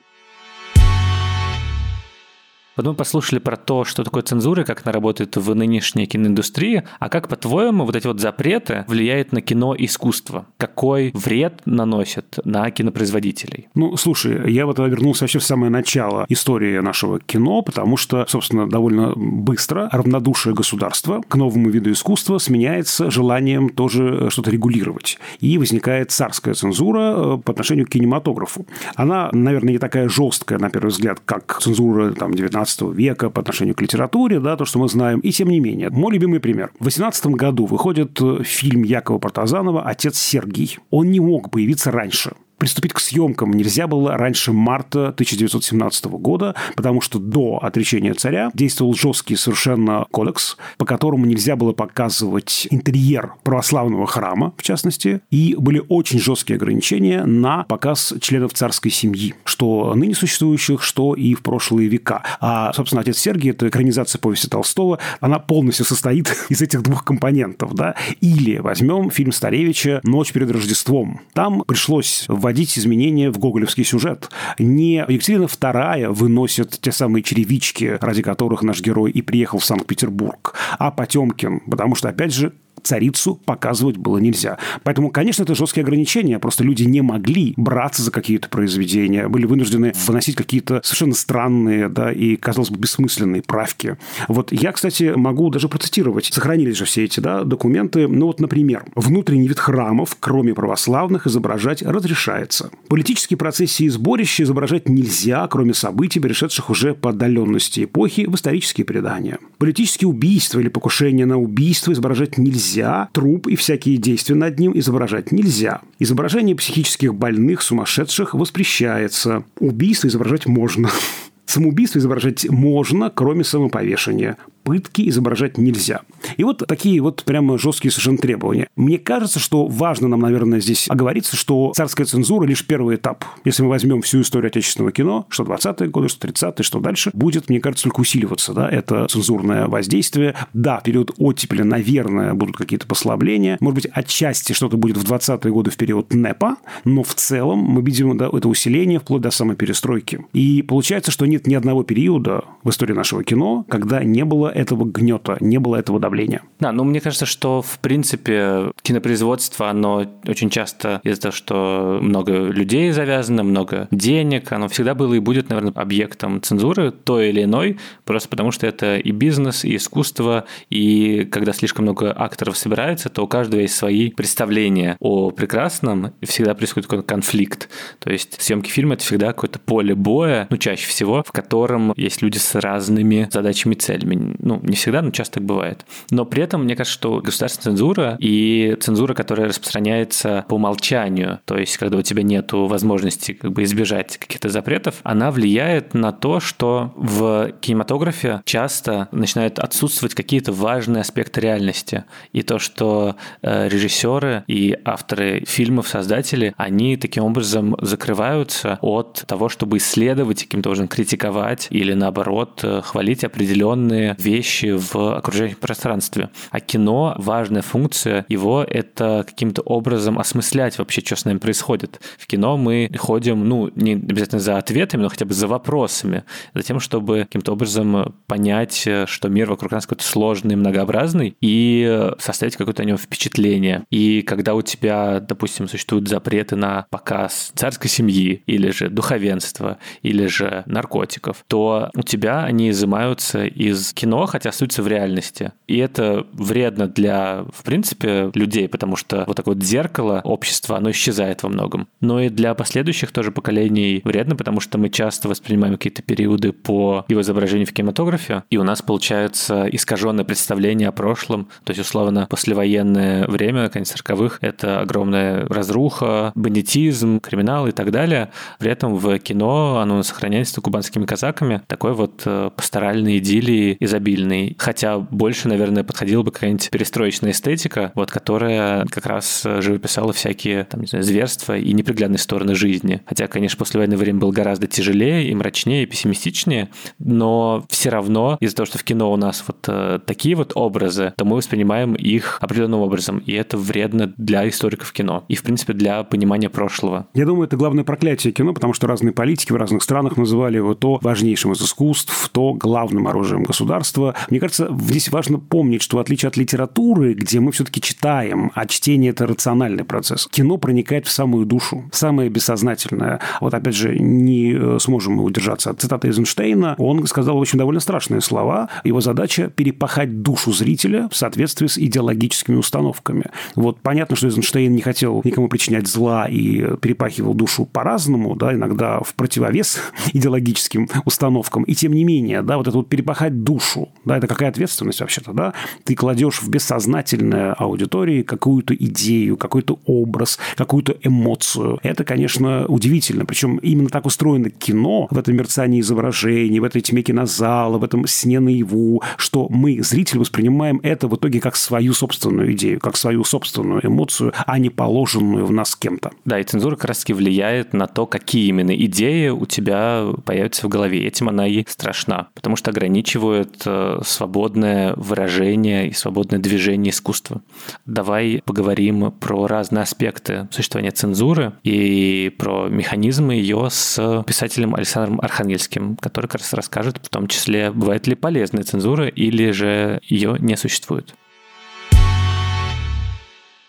Вот мы послушали про то, что такое цензура, как она работает в нынешней киноиндустрии, а как, по-твоему, вот эти вот запреты влияют на кино и искусство? Какой вред наносят на кинопроизводителей? Ну, слушай, я вот вернулся вообще в самое начало истории нашего кино, потому что, собственно, довольно быстро равнодушие государства к новому виду искусства сменяется желанием тоже что-то регулировать. И возникает царская цензура э, по отношению к кинематографу. Она, наверное, не такая жесткая, на первый взгляд, как цензура там, 19 19 века по отношению к литературе, да, то, что мы знаем. И тем не менее, мой любимый пример. В 18 году выходит э, фильм Якова Партазанова «Отец Сергий». Он не мог появиться раньше приступить к съемкам нельзя было раньше марта 1917 года, потому что до отречения царя действовал жесткий совершенно кодекс, по которому нельзя было показывать интерьер православного храма, в частности, и были очень жесткие ограничения на показ членов царской семьи, что ныне существующих, что и в прошлые века. А, собственно, «Отец Сергий» – это экранизация повести Толстого, она полностью состоит из этих двух компонентов, да. Или возьмем фильм Старевича «Ночь перед Рождеством». Там пришлось вводить вводить изменения в гоголевский сюжет. Не Екатерина II выносит те самые черевички, ради которых наш герой и приехал в Санкт-Петербург, а Потемкин, потому что, опять же, царицу показывать было нельзя. Поэтому, конечно, это жесткие ограничения. Просто люди не могли браться за какие-то произведения, были вынуждены выносить какие-то совершенно странные, да, и, казалось бы, бессмысленные правки. Вот я, кстати, могу даже процитировать. Сохранились же все эти, да, документы. Ну вот, например, внутренний вид храмов, кроме православных, изображать разрешается. Политические процессии и сборища изображать нельзя, кроме событий, перешедших уже по отдаленности эпохи в исторические предания. Политические убийства или покушения на убийство изображать нельзя нельзя, труп и всякие действия над ним изображать нельзя. Изображение психических больных, сумасшедших воспрещается. Убийство изображать можно. Самоубийство изображать можно, кроме самоповешения пытки изображать нельзя. И вот такие вот прямо жесткие совершенно требования. Мне кажется, что важно нам, наверное, здесь оговориться, что царская цензура лишь первый этап. Если мы возьмем всю историю отечественного кино, что 20-е годы, что 30-е, что дальше, будет, мне кажется, только усиливаться, да, это цензурное воздействие. Да, период оттепели, наверное, будут какие-то послабления. Может быть, отчасти что-то будет в 20-е годы в период НЭПа, но в целом мы видим да, это усиление вплоть до самой перестройки. И получается, что нет ни одного периода в истории нашего кино, когда не было этого гнета, не было этого давления. Да, ну мне кажется, что в принципе кинопроизводство, оно очень часто из-за того, что много людей завязано, много денег, оно всегда было и будет, наверное, объектом цензуры той или иной, просто потому что это и бизнес, и искусство, и когда слишком много акторов собирается, то у каждого есть свои представления о прекрасном, и всегда происходит какой-то конфликт. То есть съемки фильма – это всегда какое-то поле боя, ну, чаще всего, в котором есть люди с разными задачами и целями Ну, не всегда, но часто так бывает. Но при этом, мне кажется, что государственная цензура и цензура, которая распространяется по умолчанию, то есть когда у тебя нет возможности как бы избежать каких-то запретов, она влияет на то, что в кинематографе часто начинают отсутствовать какие-то важные аспекты реальности. И то, что э, режиссеры и авторы фильмов, создатели, они таким образом закрываются от того, чтобы исследовать, каким-то образом критиковать или наоборот э, хвалить определенные вещи в окружающем пространстве. А кино, важная функция его — это каким-то образом осмыслять вообще, что с нами происходит. В кино мы ходим, ну, не обязательно за ответами, но хотя бы за вопросами, за тем, чтобы каким-то образом понять, что мир вокруг нас какой-то сложный, многообразный, и составить какое-то о нем впечатление. И когда у тебя, допустим, существуют запреты на показ царской семьи, или же духовенства, или же наркотиков, то у тебя они изымаются из кино, хотя остаются в реальности. И это вредно для, в принципе, людей, потому что вот такое вот зеркало общества, оно исчезает во многом. Но и для последующих тоже поколений вредно, потому что мы часто воспринимаем какие-то периоды по его изображению в кинематографе, и у нас получается искаженное представление о прошлом, то есть, условно, послевоенное время, конец 40-х, это огромная разруха, бандитизм, криминал и так далее. При этом в кино оно сохраняется кубанскими казаками, такой вот э, пасторальной идиллии изобильный. Хотя больше, наверное, подходила бы какая-нибудь перестроечная эстетика, вот, которая как раз живописала всякие там, не знаю, зверства и неприглядные стороны жизни. Хотя, конечно, послевоенное время было гораздо тяжелее и мрачнее, и пессимистичнее, но все равно из-за того, что в кино у нас вот э, такие вот образы, то мы воспринимаем их определенным образом, и это вредно для историков кино и, в принципе, для понимания прошлого. Я думаю, это главное проклятие кино, потому что разные политики в разных странах называли его то важнейшим из искусств, то главным оружием государства. Мне кажется, здесь важно помнить, что в отличие от литературы, где мы все-таки читаем, а чтение – это рациональный процесс, кино проникает в самую душу, самое бессознательное. Вот опять же, не э, сможем мы удержаться от цитаты Эйзенштейна. Он сказал очень довольно страшные слова. Его задача – перепахать душу зрителя в соответствии с идеологическими установками. Вот понятно, что Эйзенштейн не хотел никому причинять зла и перепахивал душу по-разному, да, иногда в противовес идеологическим установкам. И тем не менее, да, вот это вот перепахать душу, да, это какая ответственность вообще-то, да? Ты кладешь в бессознательное аудитории какую-то идею, какой-то образ, какую-то эмоцию. Это, конечно, удивительно. Причем именно так устроено кино в этом мерцании изображений, в этой тьме кинозала, в этом сне наяву, что мы, зрители, воспринимаем это в итоге как свою собственную идею, как свою собственную эмоцию, а не положенную в нас кем-то. Да, и цензура как раз-таки влияет на то, какие именно идеи у тебя появятся в голове. Этим она и страшна, потому что ограничивает свободное выражение и свободное движение искусства. Давай поговорим про разные аспекты существования цензуры и про механизмы ее с писателем Александром Архангельским, который как раз расскажет в том числе, бывает ли полезная цензура или же ее не существует.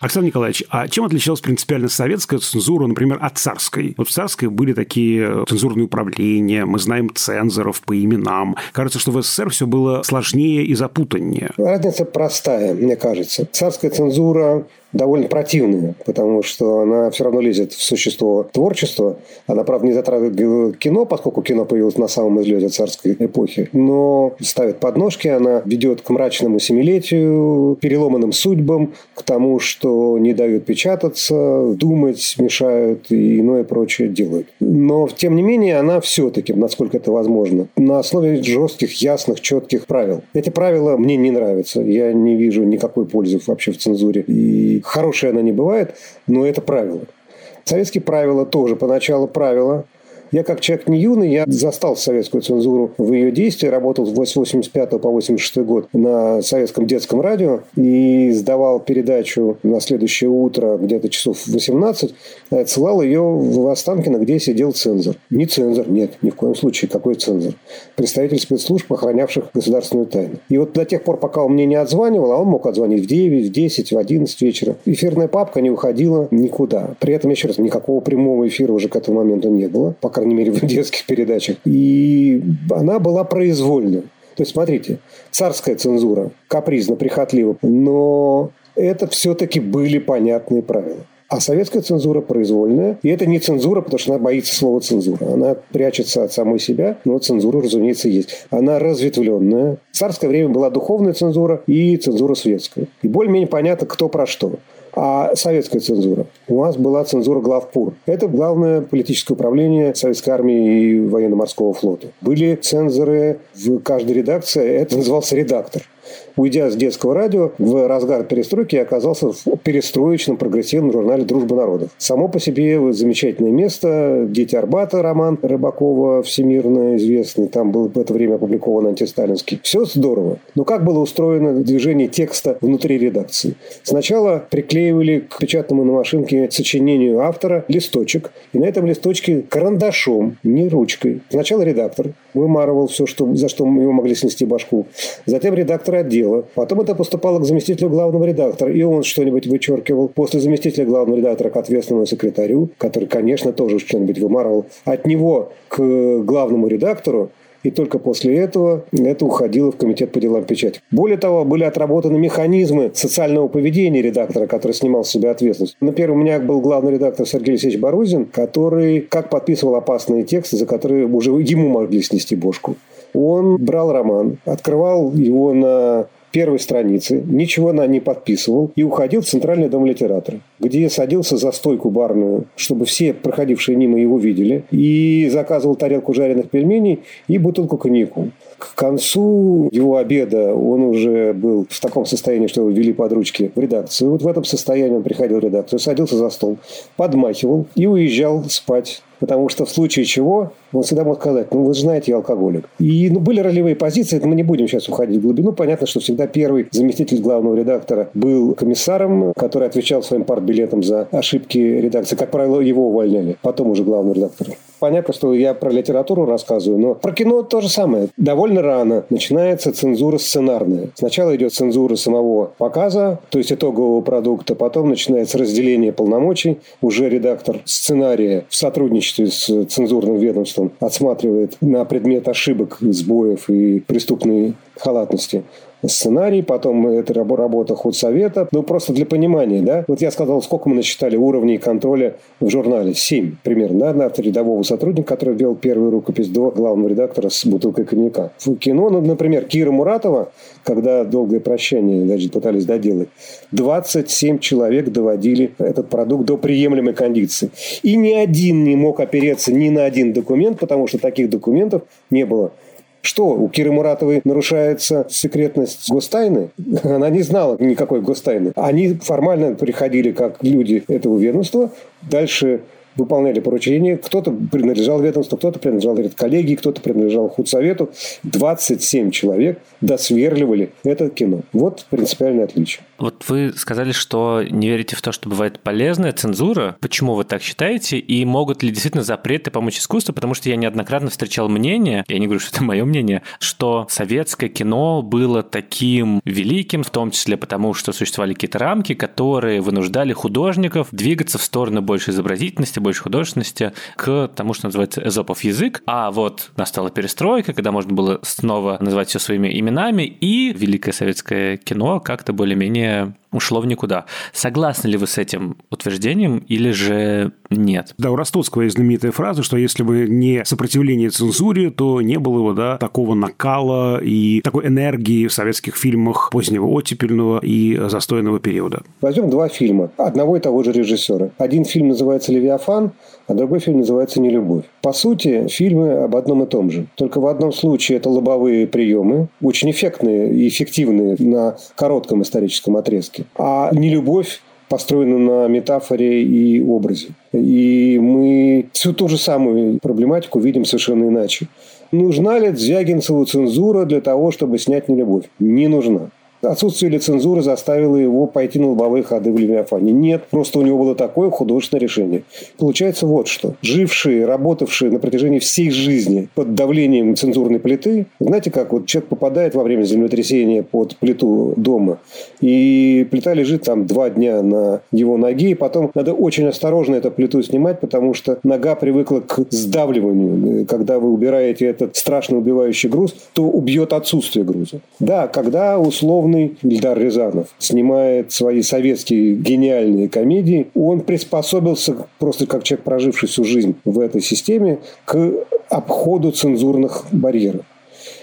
Александр Николаевич, а чем отличалась принципиально советская цензура, например, от царской? Вот в царской были такие цензурные управления, мы знаем цензоров по именам. Кажется, что в СССР все было сложнее и запутаннее. Разница простая, мне кажется. Царская цензура довольно противная, потому что она все равно лезет в существо творчества. Она, правда, не затрагивает кино, поскольку кино появилось на самом излете царской эпохи, но ставит подножки, она ведет к мрачному семилетию, переломанным судьбам, к тому, что не дают печататься, думать мешают и иное прочее делают. Но, тем не менее, она все-таки, насколько это возможно, на основе жестких, ясных, четких правил. Эти правила мне не нравятся. Я не вижу никакой пользы вообще в цензуре. И Хорошая она не бывает, но это правило. Советские правила тоже поначалу правила, я как человек не юный, я застал советскую цензуру в ее действии, работал с 85 по 86 год на советском детском радио и сдавал передачу на следующее утро, где-то часов 18, отсылал ее в Останкино, где сидел цензор. Не цензор, нет, ни в коем случае, какой цензор. Представитель спецслужб, охранявших государственную тайну. И вот до тех пор, пока он мне не отзванивал, а он мог отзвонить в 9, в 10, в 11 вечера, эфирная папка не уходила никуда. При этом, еще раз, никакого прямого эфира уже к этому моменту не было. По крайней мере, в детских передачах. И она была произвольна. То есть, смотрите, царская цензура, капризно, прихотлива, но это все-таки были понятные правила. А советская цензура произвольная. И это не цензура, потому что она боится слова цензура. Она прячется от самой себя, но цензура, разумеется, есть. Она разветвленная. В царское время была духовная цензура и цензура светская. И более-менее понятно, кто про что. А советская цензура? У нас была цензура главпур. Это главное политическое управление советской армии и военно-морского флота. Были цензоры в каждой редакции. Это назывался редактор уйдя с детского радио, в разгар перестройки я оказался в перестроечном прогрессивном журнале «Дружба народов». Само по себе замечательное место. «Дети Арбата» роман Рыбакова, всемирно известный. Там был в это время опубликован антисталинский. Все здорово. Но как было устроено движение текста внутри редакции? Сначала приклеивали к печатному на машинке сочинению автора листочек. И на этом листочке карандашом, не ручкой. Сначала редактор вымарывал все, что, за что его могли снести башку. Затем редактор отдела отдела. Потом это поступало к заместителю главного редактора, и он что-нибудь вычеркивал. После заместителя главного редактора к ответственному секретарю, который, конечно, тоже что-нибудь вымарывал. От него к главному редактору, и только после этого это уходило в комитет по делам печати. Более того, были отработаны механизмы социального поведения редактора, который снимал с себя ответственность. Например, у меня был главный редактор Сергей Алексеевич Борузин, который как подписывал опасные тексты, за которые уже ему могли снести бошку. Он брал роман, открывал его на первой странице, ничего на не подписывал и уходил в Центральный дом литератора, где садился за стойку барную, чтобы все проходившие мимо его видели, и заказывал тарелку жареных пельменей и бутылку коньяку. К концу его обеда он уже был в таком состоянии, что его вели под ручки в редакцию. Вот в этом состоянии он приходил в редакцию, садился за стол, подмахивал и уезжал спать Потому что в случае чего он всегда мог сказать, ну, вы же знаете, я алкоголик. И ну, были ролевые позиции, мы не будем сейчас уходить в глубину. Понятно, что всегда первый заместитель главного редактора был комиссаром, который отвечал своим партбилетом за ошибки редакции. Как правило, его увольняли. Потом уже главный редактор. Понятно, что я про литературу рассказываю, но про кино то же самое. Довольно рано начинается цензура сценарная. Сначала идет цензура самого показа, то есть итогового продукта, потом начинается разделение полномочий. Уже редактор сценария в сотрудничестве с цензурным ведомством отсматривает на предмет ошибок, сбоев и преступной халатности сценарий, потом это работа худсовета. Ну, просто для понимания, да. Вот я сказал, сколько мы насчитали уровней контроля в журнале. Семь примерно, да, от рядового сотрудника, который вел первую рукопись, до главного редактора с бутылкой коньяка. В кино, ну, например, Кира Муратова, когда «Долгое прощание» даже пытались доделать, 27 человек доводили этот продукт до приемлемой кондиции. И ни один не мог опереться ни на один документ, потому что таких документов не было. Что, у Киры Муратовой нарушается секретность гостайны? Она не знала никакой гостайны. Они формально приходили как люди этого ведомства, дальше выполняли поручения. Кто-то принадлежал ведомству, кто-то принадлежал коллегии, кто-то принадлежал худсовету. 27 человек досверливали это кино. Вот принципиальное отличие. Вот вы сказали, что не верите в то, что бывает полезная цензура. Почему вы так считаете? И могут ли действительно запреты помочь искусству? Потому что я неоднократно встречал мнение, я не говорю, что это мое мнение, что советское кино было таким великим, в том числе потому, что существовали какие-то рамки, которые вынуждали художников двигаться в сторону большей изобразительности, больше художественности к тому, что называется эзопов язык. А вот настала перестройка, когда можно было снова называть все своими именами, и великое советское кино как-то более-менее Yeah. Ушло в никуда. Согласны ли вы с этим утверждением или же нет? Да, у Ростовского есть знаменитая фраза, что если бы не сопротивление цензуре, то не было бы да, такого накала и такой энергии в советских фильмах позднего оттепельного и застойного периода. Возьмем два фильма одного и того же режиссера. Один фильм называется «Левиафан», а другой фильм называется «Нелюбовь». По сути, фильмы об одном и том же. Только в одном случае это лобовые приемы, очень эффектные и эффективные на коротком историческом отрезке. А «Нелюбовь» построена на метафоре и образе. И мы всю ту же самую проблематику видим совершенно иначе. Нужна ли Звягинцеву цензура для того, чтобы снять «Нелюбовь»? Не нужна. Отсутствие ли цензуры заставило его пойти на лобовые ходы в Левиафане? Нет, просто у него было такое художественное решение. Получается вот что. Жившие, работавшие на протяжении всей жизни под давлением цензурной плиты, знаете, как вот человек попадает во время землетрясения под плиту дома, и плита лежит там два дня на его ноге, и потом надо очень осторожно эту плиту снимать, потому что нога привыкла к сдавливанию. Когда вы убираете этот страшно убивающий груз, то убьет отсутствие груза. Да, когда условно юный Ильдар Рязанов снимает свои советские гениальные комедии, он приспособился просто как человек, проживший всю жизнь в этой системе, к обходу цензурных барьеров.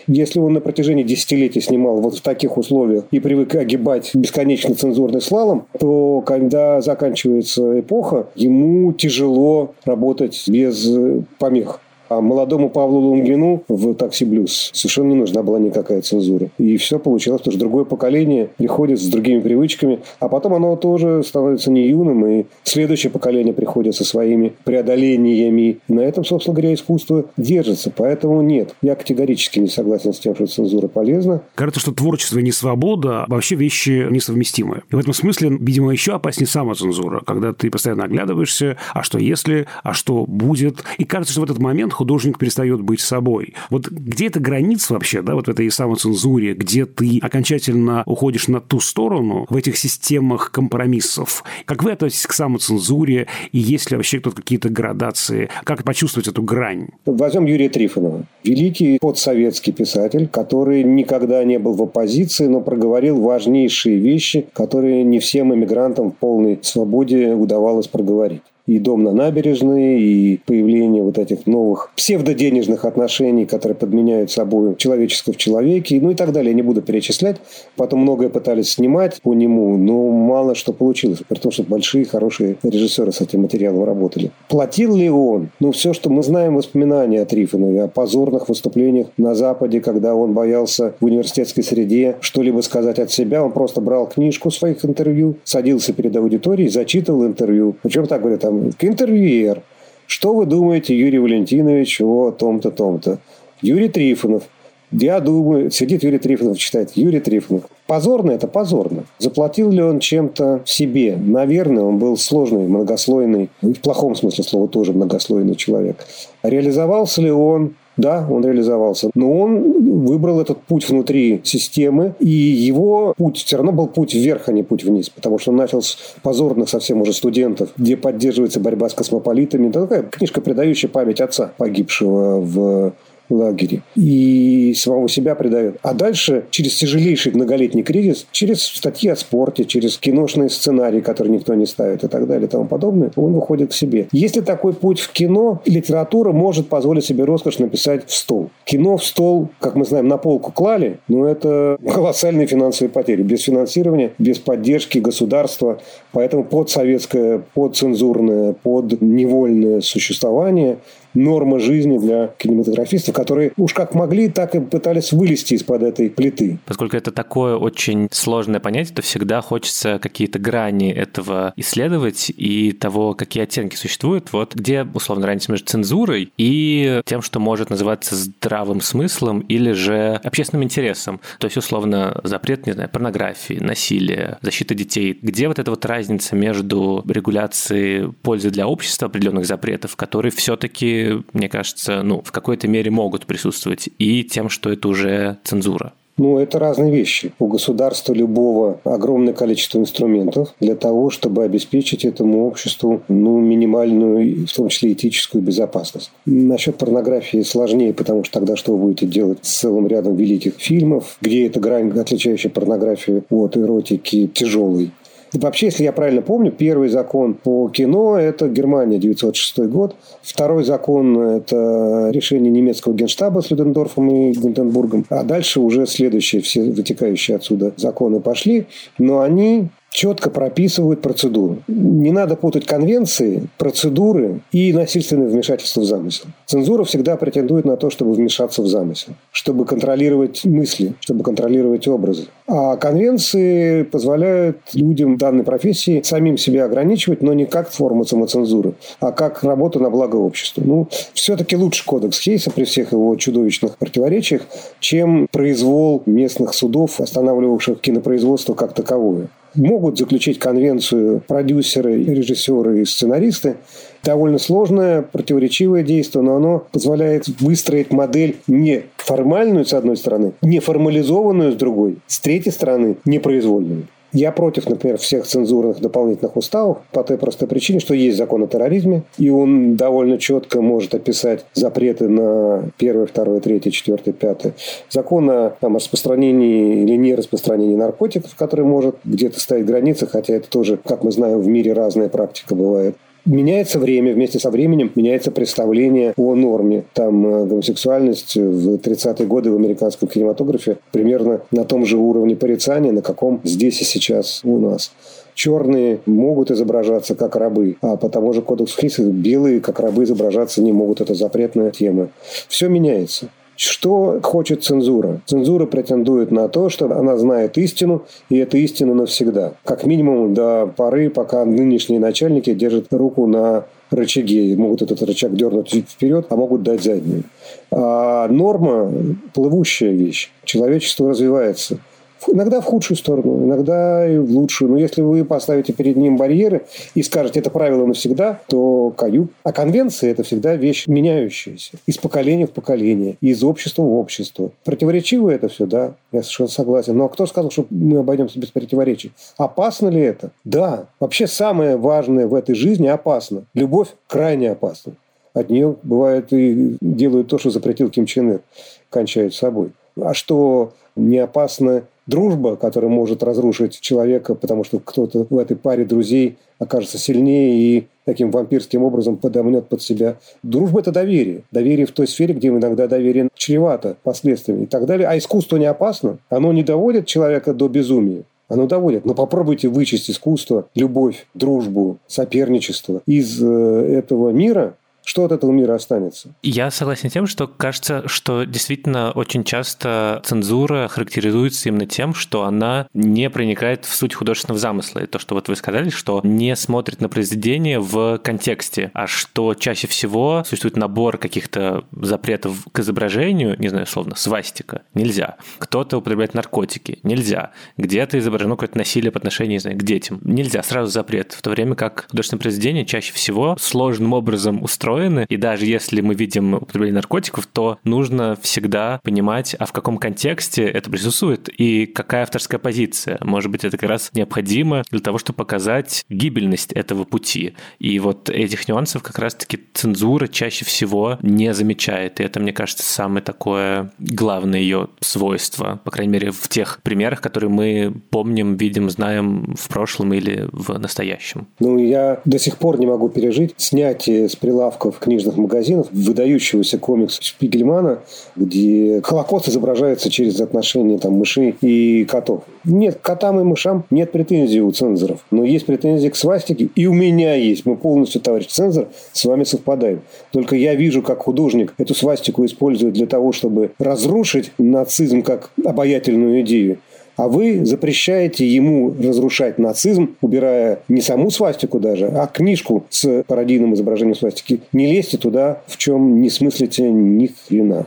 Если он на протяжении десятилетий снимал вот в таких условиях и привык огибать бесконечно цензурный слалом, то когда заканчивается эпоха, ему тяжело работать без помех. А молодому Павлу Лунгину в «Такси Блюз» совершенно не нужна была никакая цензура. И все получилось, потому что другое поколение приходит с другими привычками, а потом оно тоже становится не юным, и следующее поколение приходит со своими преодолениями. На этом, собственно говоря, искусство держится. Поэтому нет, я категорически не согласен с тем, что цензура полезна. Кажется, что творчество и не свобода вообще вещи несовместимые. И в этом смысле, видимо, еще опаснее самоцензура, когда ты постоянно оглядываешься, а что если, а что будет. И кажется, что в этот момент художник перестает быть собой. Вот где эта граница вообще, да, вот в этой самоцензуре, где ты окончательно уходишь на ту сторону в этих системах компромиссов? Как вы относитесь к самоцензуре? И есть ли вообще тут какие-то градации? Как почувствовать эту грань? Возьмем Юрия Трифонова. Великий подсоветский писатель, который никогда не был в оппозиции, но проговорил важнейшие вещи, которые не всем иммигрантам в полной свободе удавалось проговорить и дом на набережной, и появление вот этих новых псевдоденежных отношений, которые подменяют собой человеческое в человеке, ну и так далее. Я не буду перечислять. Потом многое пытались снимать по нему, но мало что получилось, при том, что большие, хорошие режиссеры с этим материалом работали. Платил ли он? Ну, все, что мы знаем воспоминания о Трифонове, о позорных выступлениях на Западе, когда он боялся в университетской среде что-либо сказать от себя, он просто брал книжку своих интервью, садился перед аудиторией, зачитывал интервью. Причем так говорят, там, интервьюер. Что вы думаете, Юрий Валентинович, о том-то, том-то? Юрий Трифонов. Я думаю, сидит Юрий Трифонов, читает Юрий Трифонов. Позорно это позорно. Заплатил ли он чем-то себе? Наверное, он был сложный, многослойный, в плохом смысле слова тоже многослойный человек. Реализовался ли он да, он реализовался. Но он выбрал этот путь внутри системы, и его путь все равно был путь вверх, а не путь вниз, потому что он начал с позорных совсем уже студентов, где поддерживается борьба с космополитами. Это такая книжка, предающая память отца, погибшего в лагере. И самого себя предает. А дальше, через тяжелейший многолетний кризис, через статьи о спорте, через киношные сценарии, которые никто не ставит и так далее и тому подобное, он выходит к себе. Если такой путь в кино, литература может позволить себе роскошь написать в стол. Кино в стол, как мы знаем, на полку клали, но это колоссальные финансовые потери. Без финансирования, без поддержки государства. Поэтому подсоветское, подцензурное, подневольное существование норма жизни для кинематографистов, которые уж как могли, так и пытались вылезти из-под этой плиты. Поскольку это такое очень сложное понятие, то всегда хочется какие-то грани этого исследовать и того, какие оттенки существуют. Вот где, условно, разница между цензурой и тем, что может называться здравым смыслом или же общественным интересом. То есть, условно, запрет, не знаю, порнографии, насилия, защита детей. Где вот эта вот разница между регуляцией пользы для общества определенных запретов, которые все-таки мне кажется, ну, в какой-то мере могут присутствовать, и тем, что это уже цензура. Ну, это разные вещи. У государства любого огромное количество инструментов для того, чтобы обеспечить этому обществу ну, минимальную, в том числе этическую безопасность. Насчет порнографии сложнее, потому что тогда что вы будете делать с целым рядом великих фильмов, где эта грань, отличающая порнографию от эротики, тяжелый. Вообще, если я правильно помню, первый закон по кино – это Германия, 906 год. Второй закон – это решение немецкого генштаба с Людендорфом и Гинденбургом. А дальше уже следующие, все вытекающие отсюда законы пошли. Но они четко прописывают процедуру. Не надо путать конвенции, процедуры и насильственное вмешательство в замысел. Цензура всегда претендует на то, чтобы вмешаться в замысел, чтобы контролировать мысли, чтобы контролировать образы. А конвенции позволяют людям данной профессии самим себя ограничивать, но не как форму самоцензуры, а как работу на благо общества. Ну, все-таки лучше кодекс Хейса при всех его чудовищных противоречиях, чем произвол местных судов, останавливавших кинопроизводство как таковое могут заключить конвенцию продюсеры, режиссеры и сценаристы. Довольно сложное, противоречивое действие, но оно позволяет выстроить модель не формальную, с одной стороны, не формализованную, с другой, с третьей стороны, непроизвольную. Я против, например, всех цензурных дополнительных уставов по той простой причине, что есть закон о терроризме, и он довольно четко может описать запреты на первое, второе, третье, четвертое, пятое. Закон о там, распространении или не распространении наркотиков, который может где-то ставить границы, хотя это тоже, как мы знаем, в мире разная практика бывает. Меняется время, вместе со временем меняется представление о норме. Там э, гомосексуальность в 30-е годы в американском кинематографе примерно на том же уровне порицания, на каком здесь и сейчас у нас черные могут изображаться как рабы, а по тому же кодексу Христа белые как рабы изображаться не могут. Это запретная тема. Все меняется. Что хочет цензура? Цензура претендует на то, что она знает истину, и это истина навсегда. Как минимум до поры, пока нынешние начальники держат руку на рычаге. Могут этот рычаг дернуть вперед, а могут дать заднюю. А норма – плывущая вещь. Человечество развивается – Иногда в худшую сторону, иногда и в лучшую. Но если вы поставите перед ним барьеры и скажете, это правило навсегда, то каюк. А конвенции – это всегда вещь меняющаяся. Из поколения в поколение, из общества в общество. Противоречиво это все, да, я совершенно согласен. Но кто сказал, что мы обойдемся без противоречий? Опасно ли это? Да. Вообще самое важное в этой жизни опасно. Любовь крайне опасна. От нее бывает и делают то, что запретил Ким Чен Ир. Кончают собой. А что не опасно дружба, которая может разрушить человека, потому что кто-то в этой паре друзей окажется сильнее и таким вампирским образом подомнет под себя. Дружба – это доверие. Доверие в той сфере, где иногда доверие чревато последствиями и так далее. А искусство не опасно. Оно не доводит человека до безумия. Оно доводит. Но попробуйте вычесть искусство, любовь, дружбу, соперничество из э, этого мира, что от этого мира останется? Я согласен с тем, что кажется, что действительно очень часто цензура характеризуется именно тем, что она не проникает в суть художественного замысла. И то, что вот вы сказали, что не смотрит на произведение в контексте, а что чаще всего существует набор каких-то запретов к изображению, не знаю, словно свастика, нельзя. Кто-то употребляет наркотики, нельзя. Где-то изображено какое-то насилие по отношению, не знаю, к детям, нельзя. Сразу запрет. В то время как художественное произведение чаще всего сложным образом устроено устроены, и даже если мы видим употребление наркотиков, то нужно всегда понимать, а в каком контексте это присутствует и какая авторская позиция. Может быть, это как раз необходимо для того, чтобы показать гибельность этого пути. И вот этих нюансов как раз-таки цензура чаще всего не замечает. И это, мне кажется, самое такое главное ее свойство, по крайней мере, в тех примерах, которые мы помним, видим, знаем в прошлом или в настоящем. Ну, я до сих пор не могу пережить снятие с прилавка прилавков книжных магазинов выдающегося комикса Шпигельмана, где Холокост изображается через отношения там, мышей и котов. Нет, котам и мышам нет претензий у цензоров, но есть претензии к свастике, и у меня есть. Мы полностью, товарищ цензор, с вами совпадаем. Только я вижу, как художник эту свастику использует для того, чтобы разрушить нацизм как обаятельную идею а вы запрещаете ему разрушать нацизм, убирая не саму свастику даже, а книжку с пародийным изображением свастики. Не лезьте туда, в чем не смыслите ни хрена.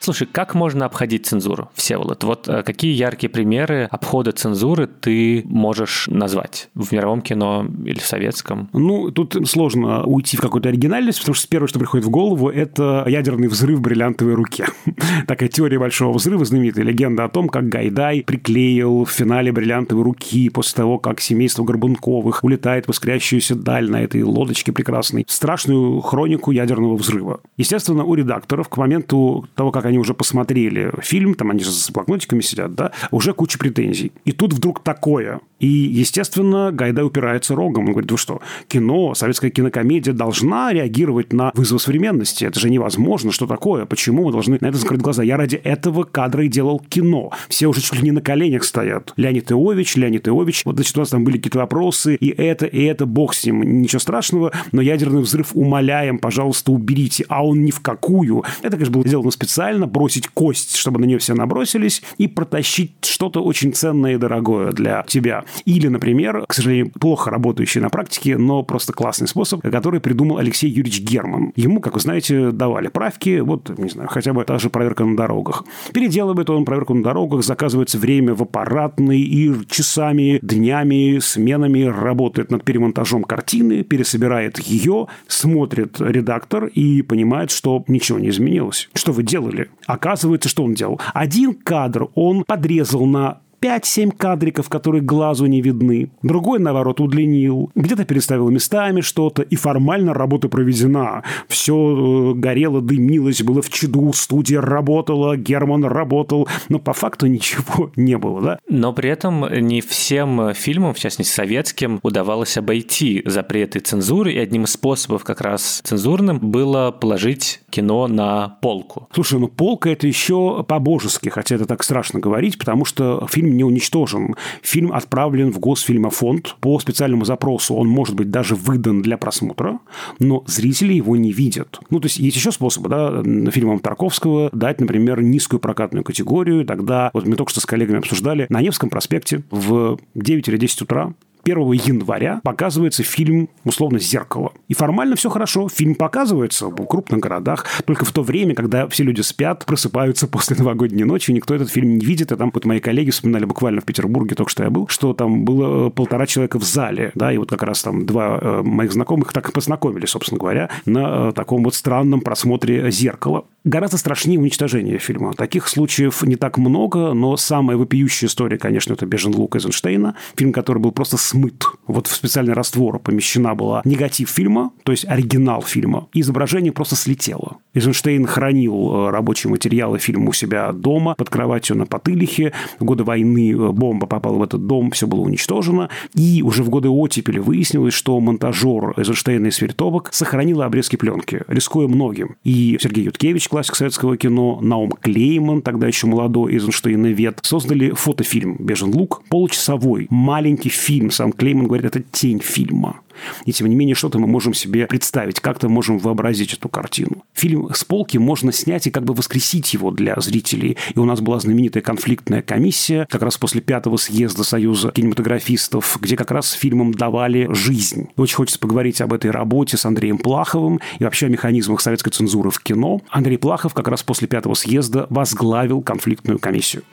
Слушай, как можно обходить цензуру, Всеволод? Вот э, какие яркие примеры обхода цензуры ты можешь назвать в мировом кино или в советском? Ну, тут сложно уйти в какую-то оригинальность, потому что первое, что приходит в голову, это ядерный взрыв в бриллиантовой руке. Такая теория большого взрыва, знаменитая легенда о том, как Гайдай приклеил в финале бриллиантовой руки после того, как семейство Горбунковых улетает в искрящуюся даль на этой лодочке прекрасной, страшную хронику ядерного взрыва. Естественно, у редакторов к моменту того, как они уже посмотрели фильм, там они же с блокнотиками сидят, да, уже куча претензий. И тут вдруг такое. И, естественно, Гайдай упирается рогом. Он говорит, вы что, кино, советская кинокомедия должна реагировать на вызов современности. Это же невозможно. Что такое? Почему мы должны на это закрыть глаза? Я ради этого кадра и делал кино. Все уже чуть ли не на коленях стоят. Леонид Иович, Леонид Иович. Вот, значит, у нас там были какие-то вопросы. И это, и это, бог с ним. Ничего страшного. Но ядерный взрыв умоляем, пожалуйста, уберите. А он ни в какую. Это, конечно, было сделано специально. Бросить кость, чтобы на нее все набросились. И протащить что-то очень ценное и дорогое для тебя. Или, например, к сожалению, плохо работающий на практике, но просто классный способ, который придумал Алексей Юрьевич Герман. Ему, как вы знаете, давали правки, вот, не знаю, хотя бы та же проверка на дорогах. Переделывает он проверку на дорогах, заказывается время в аппаратной и часами, днями, сменами работает над перемонтажом картины, пересобирает ее, смотрит редактор и понимает, что ничего не изменилось. Что вы делали? Оказывается, что он делал? Один кадр он подрезал на 5-7 кадриков, которые глазу не видны. Другой, наоборот, удлинил. Где-то переставил местами что-то, и формально работа проведена. Все э, горело, дымилось, было в чаду, студия работала, Герман работал, но по факту ничего не было, да? Но при этом не всем фильмам, в частности советским, удавалось обойти запреты цензуры, и одним из способов как раз цензурным было положить кино на полку. Слушай, ну полка это еще по-божески, хотя это так страшно говорить, потому что фильм не уничтожен. Фильм отправлен в Госфильмофонд по специальному запросу. Он может быть даже выдан для просмотра, но зрители его не видят. Ну, то есть есть еще способы, да, фильмам Тарковского дать, например, низкую прокатную категорию. Тогда, вот мы только что с коллегами обсуждали, на Невском проспекте в 9 или 10 утра 1 января показывается фильм, условно, «Зеркало». И формально все хорошо. Фильм показывается в крупных городах. Только в то время, когда все люди спят, просыпаются после новогодней ночи, никто этот фильм не видит. И там вот мои коллеги вспоминали буквально в Петербурге, только что я был, что там было э, полтора человека в зале. Да, и вот как раз там два э, моих знакомых так и познакомились, собственно говоря, на э, таком вот странном просмотре «Зеркала». Гораздо страшнее уничтожение фильма. Таких случаев не так много, но самая вопиющая история, конечно, это «Бежен лук» Эйзенштейна. Фильм, который был просто смыт. Вот в специальный раствор помещена была негатив фильма, то есть оригинал фильма. И изображение просто слетело. Эйзенштейн хранил э, рабочие материалы фильма у себя дома, под кроватью на Потылихе. В годы войны э, бомба попала в этот дом, все было уничтожено. И уже в годы оттепели выяснилось, что монтажер Эйзенштейна и Свертовок сохранил обрезки пленки, рискуя многим. И Сергей Юткевич, классик советского кино, Наум Клейман, тогда еще молодой Эйзенштейн и Вет, создали фотофильм «Бежен лук», получасовой, маленький фильм сам Клейман говорит, это тень фильма. И тем не менее, что-то мы можем себе представить, как-то можем вообразить эту картину. Фильм с полки можно снять и как бы воскресить его для зрителей. И у нас была знаменитая конфликтная комиссия, как раз после пятого съезда Союза кинематографистов, где как раз фильмам давали жизнь. Очень хочется поговорить об этой работе с Андреем Плаховым и вообще о механизмах советской цензуры в кино. Андрей Плахов как раз после пятого съезда возглавил конфликтную комиссию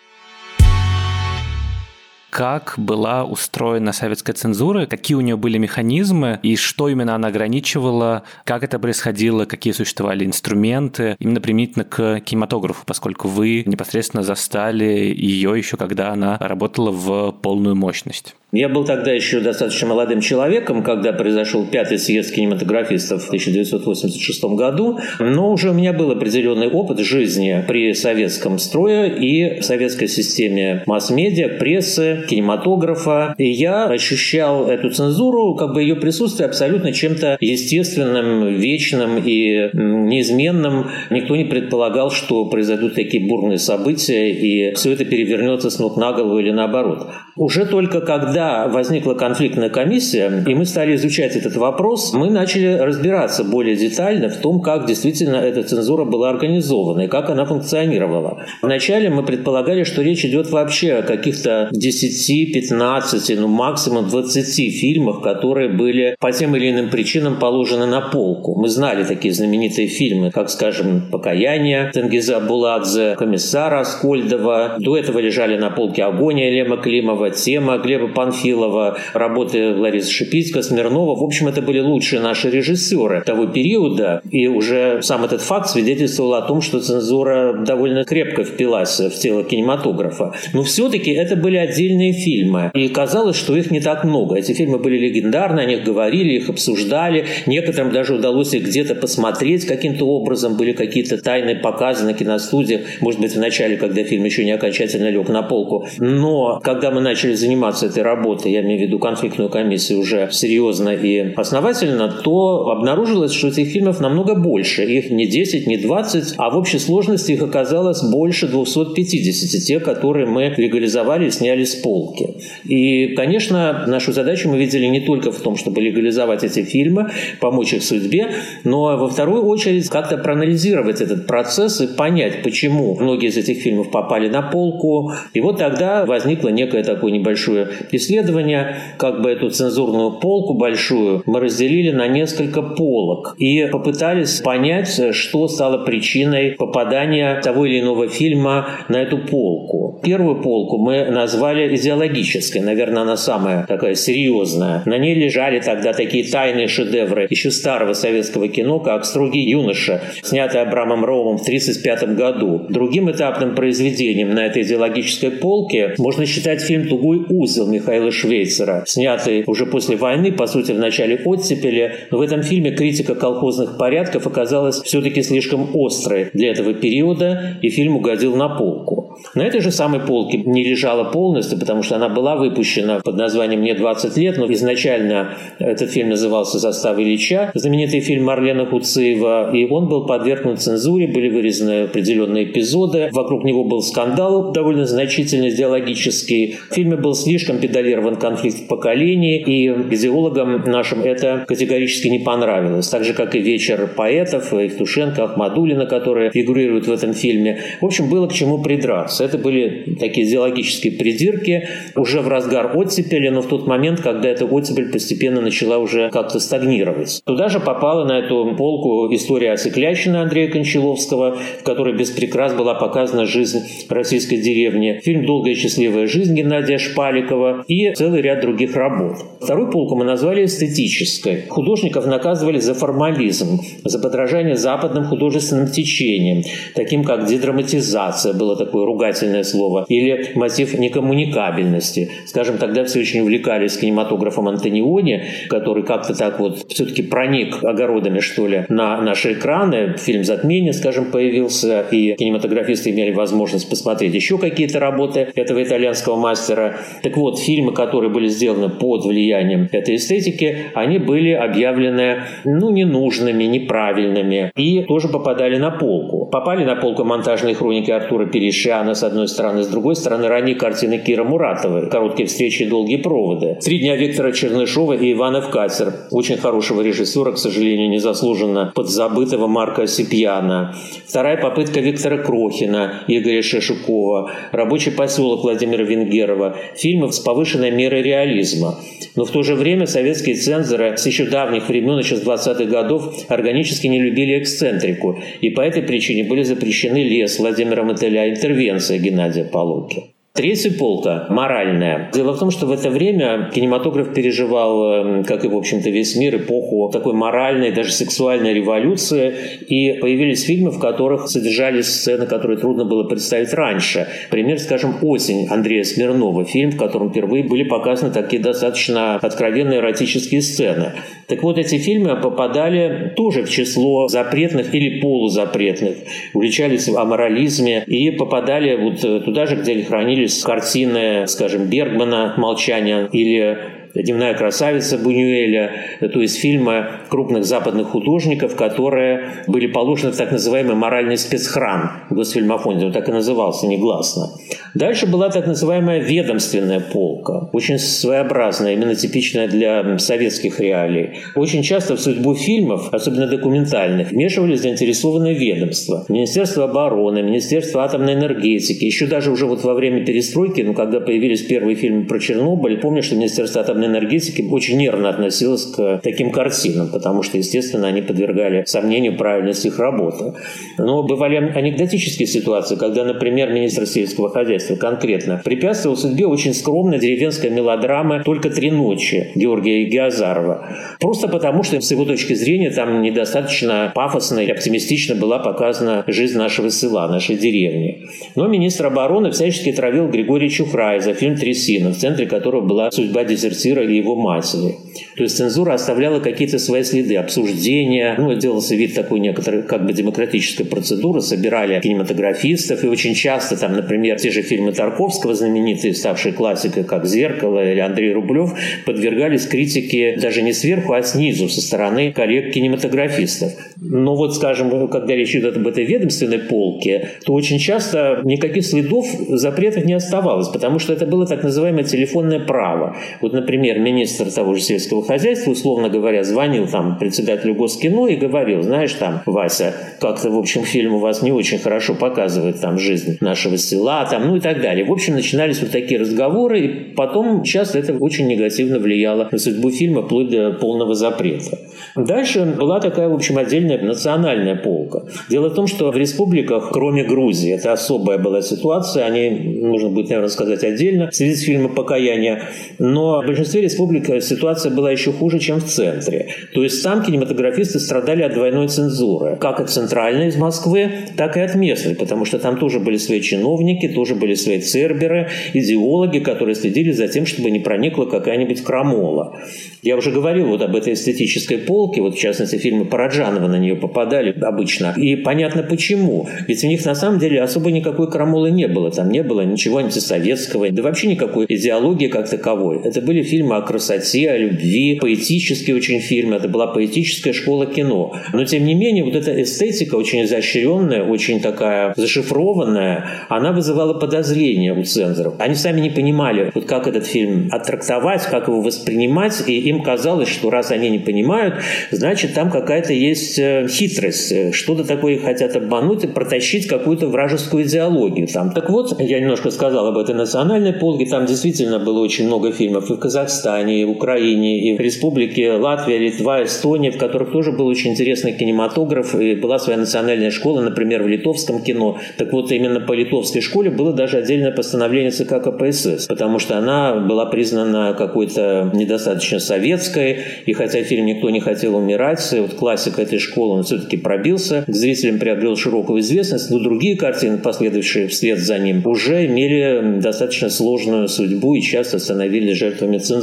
как была устроена советская цензура, какие у нее были механизмы и что именно она ограничивала, как это происходило, какие существовали инструменты, именно применительно к кинематографу, поскольку вы непосредственно застали ее еще, когда она работала в полную мощность. Я был тогда еще достаточно молодым человеком, когда произошел пятый съезд кинематографистов в 1986 году, но уже у меня был определенный опыт жизни при советском строе и советской системе масс-медиа, прессы, кинематографа. И я ощущал эту цензуру, как бы ее присутствие абсолютно чем-то естественным, вечным и неизменным. Никто не предполагал, что произойдут такие бурные события, и все это перевернется с ног на голову или наоборот. Уже только когда возникла конфликтная комиссия, и мы стали изучать этот вопрос, мы начали разбираться более детально в том, как действительно эта цензура была организована и как она функционировала. Вначале мы предполагали, что речь идет вообще о каких-то 10, 15, ну максимум 20 фильмах, которые были по тем или иным причинам положены на полку. Мы знали такие знаменитые фильмы, как, скажем, «Покаяние» Тенгиза Буладзе, «Комиссар Аскольдова». До этого лежали на полке «Агония» Лема Климова, тема Глеба Панфилова, работы Ларисы Шипицка, Смирнова. В общем, это были лучшие наши режиссеры того периода. И уже сам этот факт свидетельствовал о том, что цензура довольно крепко впилась в тело кинематографа. Но все-таки это были отдельные фильмы. И казалось, что их не так много. Эти фильмы были легендарны, о них говорили, их обсуждали. Некоторым даже удалось их где-то посмотреть каким-то образом. Были какие-то тайные показы на киностудиях. Может быть, в начале, когда фильм еще не окончательно лег на полку. Но когда мы начали заниматься этой работой, я имею в виду конфликтную комиссию уже серьезно и основательно, то обнаружилось, что этих фильмов намного больше. Их не 10, не 20, а в общей сложности их оказалось больше 250, те, которые мы легализовали и сняли с полки. И, конечно, нашу задачу мы видели не только в том, чтобы легализовать эти фильмы, помочь их судьбе, но во вторую очередь как-то проанализировать этот процесс и понять, почему многие из этих фильмов попали на полку. И вот тогда возникло некое такое небольшое исследование, как бы эту цензурную полку большую мы разделили на несколько полок и попытались понять, что стало причиной попадания того или иного фильма на эту полку. Первую полку мы назвали идеологическая, наверное, она самая такая серьезная. На ней лежали тогда такие тайные шедевры еще старого советского кино, как «Строгий юноша», снятый Абрамом Роумом в 1935 году. Другим этапным произведением на этой идеологической полке можно считать фильм «Тугой узел» Михаила Швейцера, снятый уже после войны, по сути, в начале оттепели. Но в этом фильме критика колхозных порядков оказалась все-таки слишком острой для этого периода, и фильм угодил на полку. На этой же самой полке не лежала полностью, потому что она была выпущена под названием «Мне 20 лет», но изначально этот фильм назывался «Застава Ильича», знаменитый фильм Марлена Куцеева, и он был подвергнут цензуре, были вырезаны определенные эпизоды, вокруг него был скандал довольно значительный, идеологический. В фильме был слишком педалирован конфликт поколений, и идеологам нашим это категорически не понравилось. Так же, как и «Вечер поэтов», Евтушенко, Ахмадулина, которые фигурируют в этом фильме. В общем, было к чему придраться. Это были такие идеологические придирки уже в разгар оттепели, но в тот момент, когда эта оттепель постепенно начала уже как-то стагнировать. Туда же попала на эту полку история Осеклячина Андрея Кончаловского, в которой без прикрас была показана жизнь российской деревни. Фильм «Долгая и счастливая жизнь» Геннадия Шпаликова и целый ряд других работ. Вторую полку мы назвали эстетической. Художников наказывали за формализм, за подражание западным художественным течениям, таким как дедраматизация, было такое ругательное слово, или мотив некоммуникабельности. Скажем, тогда все очень увлекались кинематографом Антониони, который как-то так вот все-таки проник огородами, что ли, на наши экраны. Фильм «Затмение», скажем, появился, и кинематографисты имели возможность посмотреть еще какие-то работы этого итальянского мастера. Так вот, фильмы, которые были сделаны под влиянием этой эстетики, они были объявлены, ну, ненужными, неправильными, и тоже попадали на полку. Попали на полку монтажные хроники Артура Перешиана, с одной стороны, с другой стороны, ранние картины Кира Муратовой, «Короткие встречи и долгие проводы», «Три дня Виктора Чернышова» и Ивана Вкатер, очень хорошего режиссера, к сожалению, незаслуженно подзабытого Марка Осипьяна. Вторая попытка Виктора Крохина, Игоря Шешукова, «Рабочий поселок» Владимира Венгерова, фильмы с повышенной мерой реализма. Но в то же время советские цензоры с еще давних времен, еще с 20-х годов, органически не любили эксцентрику, и по этой причине были запрещены «Лес» Владимира Мотыля, интервенция Геннадия Полуки. Третья полка – моральная. Дело в том, что в это время кинематограф переживал, эм, как и, в общем-то, весь мир, эпоху такой моральной, даже сексуальной революции. И появились фильмы, в которых содержались сцены, которые трудно было представить раньше. Пример, скажем, «Осень» Андрея Смирнова. Фильм, в котором впервые были показаны такие достаточно откровенные эротические сцены. Так вот, эти фильмы попадали тоже в число запретных или полузапретных. Увлечались о морализме и попадали вот туда же, где хранили появились картины, скажем, Бергмана «Молчание» или «Дневная красавица» Бунюэля, то есть фильмы крупных западных художников, которые были положены в так называемый моральный спецхран в Госфильмофонде, он так и назывался негласно. Дальше была так называемая ведомственная полка, очень своеобразная, именно типичная для советских реалий. Очень часто в судьбу фильмов, особенно документальных, вмешивались заинтересованные ведомства. Министерство обороны, Министерство атомной энергетики. Еще даже уже вот во время перестройки, ну, когда появились первые фильмы про Чернобыль, помню, что Министерство атомной энергетики очень нервно относилась к таким картинам, потому что, естественно, они подвергали сомнению правильность их работы. Но бывали анекдотические ситуации, когда, например, министр сельского хозяйства конкретно препятствовал судьбе очень скромной деревенской мелодрамы «Только три ночи» Георгия Геозарова. Просто потому, что с его точки зрения там недостаточно пафосно и оптимистично была показана жизнь нашего села, нашей деревни. Но министр обороны всячески травил Григория Чухрая за фильм «Трясина», в центре которого была судьба дезертира Шекспира и его матери. То есть цензура оставляла какие-то свои следы, обсуждения, ну, делался вид такой некоторой как бы демократической процедуры, собирали кинематографистов, и очень часто там, например, те же фильмы Тарковского, знаменитые, ставшие классикой, как «Зеркало» или Андрей Рублев, подвергались критике даже не сверху, а снизу, со стороны коллег-кинематографистов. Но вот, скажем, когда речь идет об этой ведомственной полке, то очень часто никаких следов запретов не оставалось, потому что это было так называемое телефонное право. Вот, например, премьер-министр того же сельского хозяйства, условно говоря, звонил там председателю Госкино и говорил, знаешь, там, Вася, как-то, в общем, фильм у вас не очень хорошо показывает там жизнь нашего села, там, ну и так далее. В общем, начинались вот такие разговоры, и потом часто это очень негативно влияло на судьбу фильма, вплоть до полного запрета. Дальше была такая, в общем, отдельная национальная полка. Дело в том, что в республиках, кроме Грузии, это особая была ситуация, они, нужно будет, наверное, сказать отдельно, в связи с фильмом «Покаяние», но в большинстве республик ситуация была еще хуже, чем в центре. То есть там кинематографисты страдали от двойной цензуры, как от центральной из Москвы, так и от местной, потому что там тоже были свои чиновники, тоже были свои церберы, идеологи, которые следили за тем, чтобы не проникла какая-нибудь крамола. Я уже говорил вот об этой эстетической полке, вот в частности фильмы Параджанова на нее попадали обычно. И понятно почему. Ведь у них на самом деле особо никакой крамолы не было. Там не было ничего антисоветского, да вообще никакой идеологии как таковой. Это были фильмы о красоте, о любви, поэтические очень фильмы. Это была поэтическая школа кино. Но тем не менее, вот эта эстетика очень изощренная, очень такая зашифрованная, она вызывала подозрения у цензоров. Они сами не понимали, вот как этот фильм оттрактовать, как его воспринимать, и им казалось, что раз они не понимают, значит, там какая-то есть э, хитрость, что-то такое хотят обмануть и протащить какую-то вражескую идеологию. Там. Так вот, я немножко сказал об этой национальной полке, там действительно было очень много фильмов и в Казахстане, в Украине, и в Республике Латвия, Литва, Эстония, в которых тоже был очень интересный кинематограф, и была своя национальная школа, например, в литовском кино. Так вот, именно по литовской школе было даже отдельное постановление ЦК КПСС, потому что она была признана какой-то недостаточно советской, и хотя фильм никто не хотел умирать, вот классик этой школы, он все-таки пробился, к зрителям приобрел широкую известность, но другие картины, последовавшие вслед за ним, уже имели достаточно сложную судьбу и часто становились жертвами цензуры.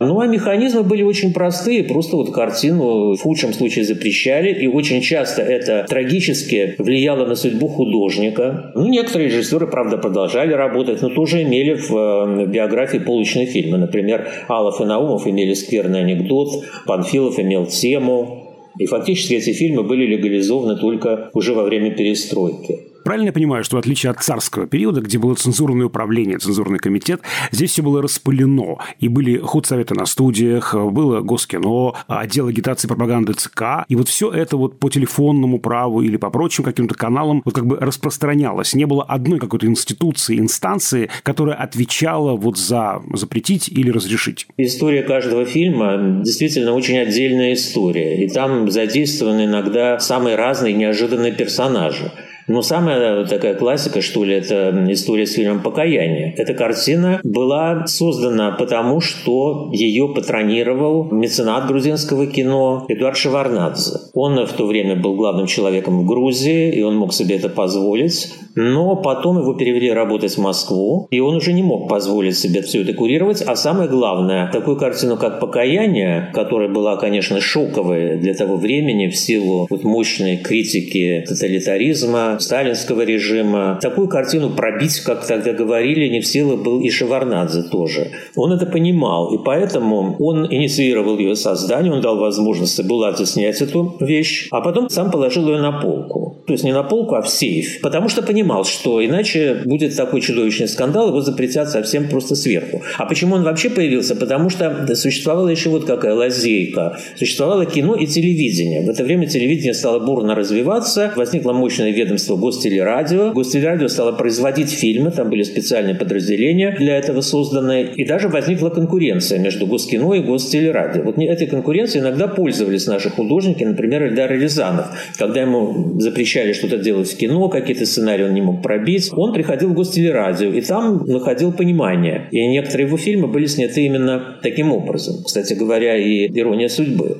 Ну, а механизмы были очень простые. Просто вот картину в худшем случае запрещали, и очень часто это трагически влияло на судьбу художника. Ну, некоторые режиссеры, правда, продолжали работать, но тоже имели в, э, в биографии полочные фильмы. Например, Алов и Наумов имели скверный анекдот, Панфилов имел тему. И фактически эти фильмы были легализованы только уже во время перестройки. Правильно я понимаю, что в отличие от царского периода, где было цензурное управление, цензурный комитет, здесь все было распылено. И были худсоветы на студиях, было Госкино, отдел агитации пропаганды ЦК. И вот все это вот по телефонному праву или по прочим каким-то каналам вот как бы распространялось. Не было одной какой-то институции, инстанции, которая отвечала вот за запретить или разрешить. История каждого фильма действительно очень отдельная история. И там задействованы иногда самые разные неожиданные персонажи. Но самая такая классика, что ли, это история с фильмом «Покаяние». Эта картина была создана потому, что ее патронировал меценат грузинского кино Эдуард Шеварнадзе. Он в то время был главным человеком в Грузии, и он мог себе это позволить. Но потом его перевели работать в Москву, и он уже не мог позволить себе все это курировать. А самое главное, такую картину, как «Покаяние», которая была, конечно, шоковой для того времени в силу вот мощной критики тоталитаризма, сталинского режима. Такую картину пробить, как тогда говорили, не в силу был и Шеварнадзе тоже. Он это понимал, и поэтому он инициировал ее создание, он дал возможность Булате снять эту вещь, а потом сам положил ее на полку. То есть не на полку, а в сейф. Потому что понимал, что иначе будет такой чудовищный скандал, его запретят совсем просто сверху. А почему он вообще появился? Потому что существовала еще вот какая лазейка. Существовало кино и телевидение. В это время телевидение стало бурно развиваться, возникло мощное ведомство агентство Гостелерадио. Гостелерадио стало производить фильмы, там были специальные подразделения для этого созданы, и даже возникла конкуренция между Госкино и Гостелерадио. Вот этой конкуренцией иногда пользовались наши художники, например, Эльдар Рязанов. Когда ему запрещали что-то делать в кино, какие-то сценарии он не мог пробить, он приходил в Гостелерадио, и там находил понимание. И некоторые его фильмы были сняты именно таким образом. Кстати говоря, и «Ирония судьбы».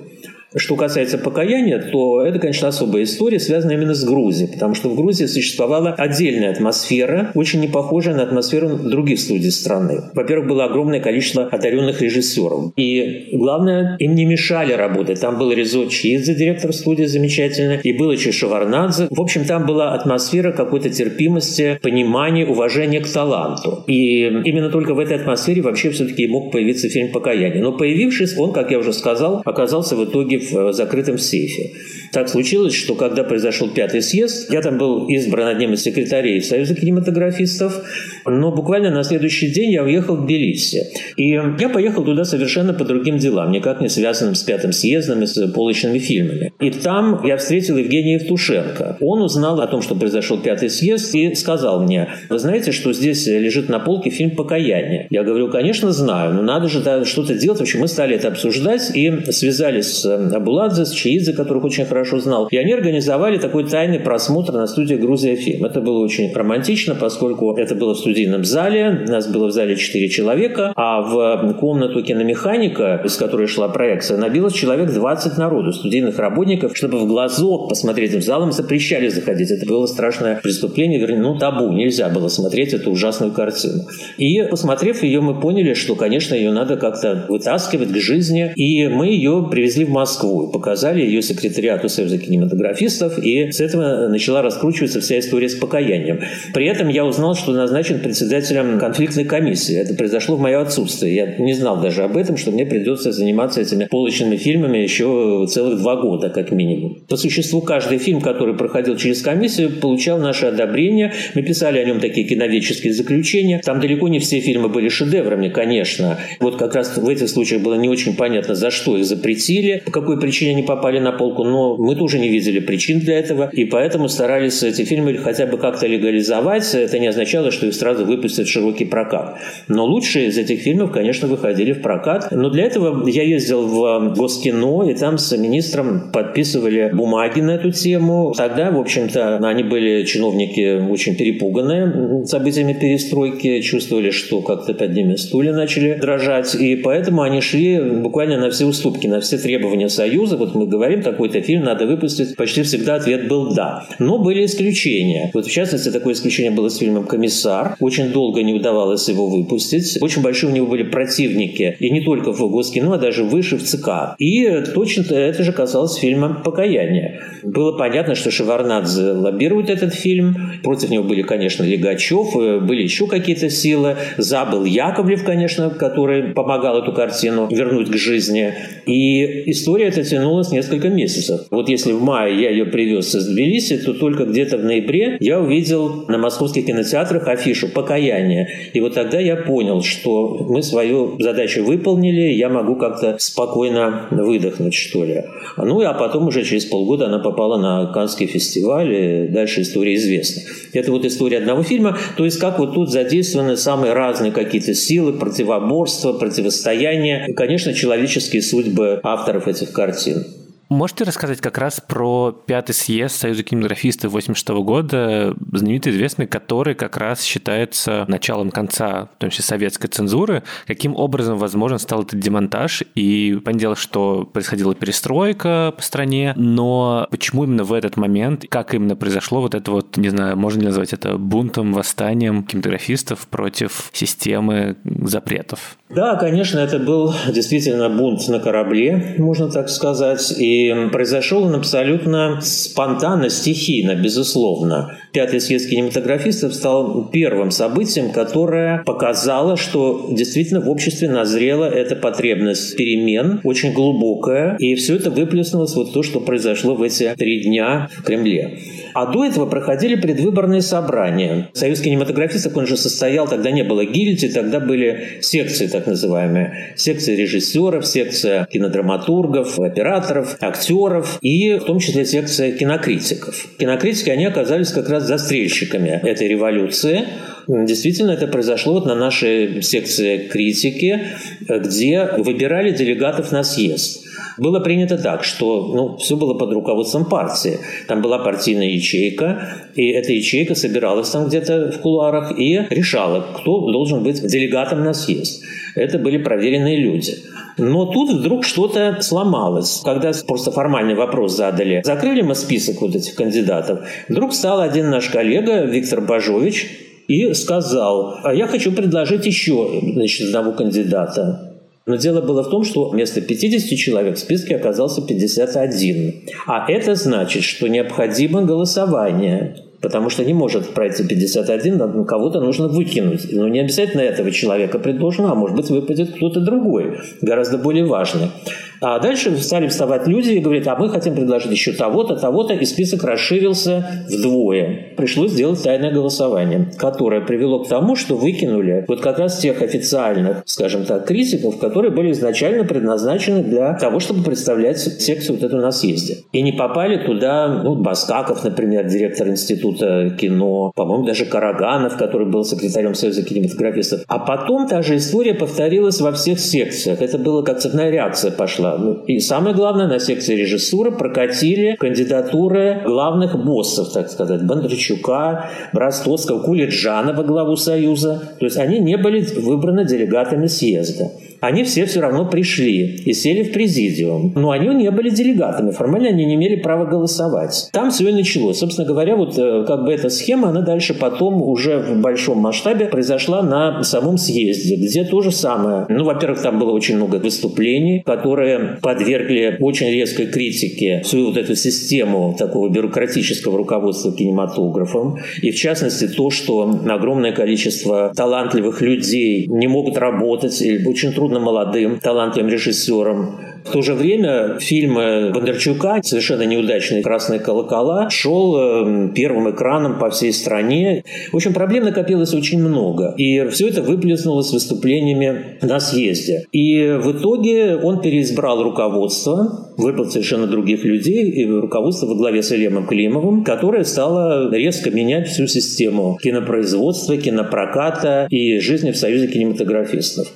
Что касается покаяния, то это, конечно, особая история, связанная именно с Грузией, потому что в Грузии существовала отдельная атмосфера, очень не похожая на атмосферу других студий страны. Во-первых, было огромное количество одаренных режиссеров. И главное, им не мешали работать. Там был Резо Чидзе, директор студии замечательный, и был еще Шаварнадзе. В общем, там была атмосфера какой-то терпимости, понимания, уважения к таланту. И именно только в этой атмосфере вообще все-таки мог появиться фильм «Покаяние». Но появившись, он, как я уже сказал, оказался в итоге в закрытом сейфе. Так случилось, что когда произошел пятый съезд, я там был избран одним из секретарей Союза кинематографистов, но буквально на следующий день я уехал в Тбилиси. И я поехал туда совершенно по другим делам, никак не связанным с пятым съездом и с полочными фильмами. И там я встретил Евгения Евтушенко. Он узнал о том, что произошел пятый съезд, и сказал мне, вы знаете, что здесь лежит на полке фильм «Покаяние». Я говорю, конечно, знаю, но надо же что-то делать. В общем, мы стали это обсуждать и связались с Абуладзе, с Чаидзе, которых очень хорошо знал. И они организовали такой тайный просмотр на студии «Грузия фильм». Это было очень романтично, поскольку это было в студийном зале. Нас было в зале 4 человека, а в комнату киномеханика, из которой шла проекция, набилось человек 20 народу, студийных работников, чтобы в глазок посмотреть в залом запрещали заходить. Это было страшное преступление, вернее, ну, табу. Нельзя было смотреть эту ужасную картину. И, посмотрев ее, мы поняли, что, конечно, ее надо как-то вытаскивать к жизни. И мы ее привезли в Москву, показали ее секретариату Союза кинематографистов, и с этого начала раскручиваться вся история с покаянием. При этом я узнал, что назначен председателем конфликтной комиссии. Это произошло в мое отсутствие. Я не знал даже об этом, что мне придется заниматься этими полочными фильмами еще целых два года, как минимум. По существу, каждый фильм, который проходил через комиссию, получал наше одобрение. Мы писали о нем такие киноведческие заключения. Там далеко не все фильмы были шедеврами, конечно. Вот как раз в этих случаях было не очень понятно, за что их запретили, по какой причине они попали на полку, но мы тоже не видели причин для этого, и поэтому старались эти фильмы хотя бы как-то легализовать. Это не означало, что их сразу выпустят в широкий прокат. Но лучшие из этих фильмов, конечно, выходили в прокат. Но для этого я ездил в Госкино, и там с министром подписывали бумаги на эту тему. Тогда, в общем-то, они были чиновники очень перепуганные событиями перестройки, чувствовали, что как-то под ними стулья начали дрожать, и поэтому они шли буквально на все уступки, на все требования Союза. Вот мы говорим, такой-то фильм надо выпустить. Почти всегда ответ был «да». Но были исключения. Вот в частности, такое исключение было с фильмом «Комиссар». Очень долго не удавалось его выпустить. Очень большие у него были противники. И не только в Госкино, а даже выше в ЦК. И точно это же касалось фильма «Покаяние». Было понятно, что Шеварнадзе лоббирует этот фильм. Против него были, конечно, Легачев, э, были еще какие-то силы. Забыл Яковлев, конечно, который помогал эту картину вернуть к жизни. И история эта тянулась несколько месяцев. Вот если в мае я ее привез из Тбилиси, то только где-то в ноябре я увидел на московских кинотеатрах афишу «Покаяние». И вот тогда я понял, что мы свою задачу выполнили, я могу как-то спокойно выдохнуть, что ли. Ну, а потом уже через полгода она попала на Каннский фестиваль, и дальше история известна. Это вот история одного фильма, то есть как вот тут задействованы самые разные какие-то силы, противоборства, противостояния, и, конечно, человеческие судьбы авторов этих картин. Можете рассказать как раз про пятый съезд Союза кинематографистов 86 года, знаменитый известный, который как раз считается началом конца, в том числе советской цензуры. Каким образом возможен стал этот демонтаж? И понятное что происходила перестройка по стране, но почему именно в этот момент, как именно произошло вот это вот, не знаю, можно ли назвать это бунтом, восстанием кинематографистов против системы запретов? Да, конечно, это был действительно бунт на корабле, можно так сказать, и произошел он абсолютно спонтанно, стихийно, безусловно. Пятый съезд кинематографистов стал первым событием, которое показало, что действительно в обществе назрела эта потребность перемен, очень глубокая, и все это выплеснулось вот то, что произошло в эти три дня в Кремле. А до этого проходили предвыборные собрания. Союз кинематографистов, он же состоял, тогда не было гильдии, тогда были секции так называемые. Секция режиссеров, секция кинодраматургов, операторов, актеров и в том числе секция кинокритиков. Кинокритики, они оказались как раз застрельщиками этой революции. Действительно, это произошло вот на нашей секции критики, где выбирали делегатов на съезд. Было принято так, что ну, все было под руководством партии. Там была партийная ячейка, и эта ячейка собиралась там где-то в кулуарах и решала, кто должен быть делегатом на съезд. Это были проверенные люди. Но тут вдруг что-то сломалось. Когда просто формальный вопрос задали, закрыли мы список вот этих кандидатов, вдруг стал один наш коллега Виктор Бажович и сказал, а я хочу предложить еще значит, одного кандидата. Но дело было в том, что вместо 50 человек в списке оказался 51. А это значит, что необходимо голосование потому что не может пройти 51, кого-то нужно выкинуть. Но не обязательно этого человека предложено, а может быть выпадет кто-то другой, гораздо более важный. А дальше стали вставать люди и говорить, а мы хотим предложить еще того-то, того-то, и список расширился вдвое. Пришлось сделать тайное голосование, которое привело к тому, что выкинули вот как раз тех официальных, скажем так, критиков, которые были изначально предназначены для того, чтобы представлять секцию вот эту на съезде. И не попали туда, ну, Баскаков, например, директор Института кино, по-моему, даже Караганов, который был секретарем Союза кинематографистов. А потом та же история повторилась во всех секциях. Это было как цепная реакция пошла. Ну, и самое главное, на секции режиссуры прокатили кандидатуры главных боссов, так сказать, Бондарчука, Брастоцкого, Кулиджана во главу Союза. То есть они не были выбраны делегатами съезда они все все равно пришли и сели в президиум. Но они не были делегатами, формально они не имели права голосовать. Там все и началось. Собственно говоря, вот э, как бы эта схема, она дальше потом уже в большом масштабе произошла на самом съезде, где то же самое. Ну, во-первых, там было очень много выступлений, которые подвергли очень резкой критике всю вот эту систему такого бюрократического руководства кинематографом. И в частности то, что огромное количество талантливых людей не могут работать или очень трудно трудно молодым, талантливым режиссером. В то же время фильм Бондарчука, совершенно неудачный «Красные колокола», шел эм, первым экраном по всей стране. В общем, проблем накопилось очень много. И все это выплеснулось выступлениями на съезде. И в итоге он переизбрал руководство, выбрал совершенно других людей, и руководство во главе с Ильемом Климовым, которое стало резко менять всю систему кинопроизводства, кинопроката и жизни в Союзе кинематографистов.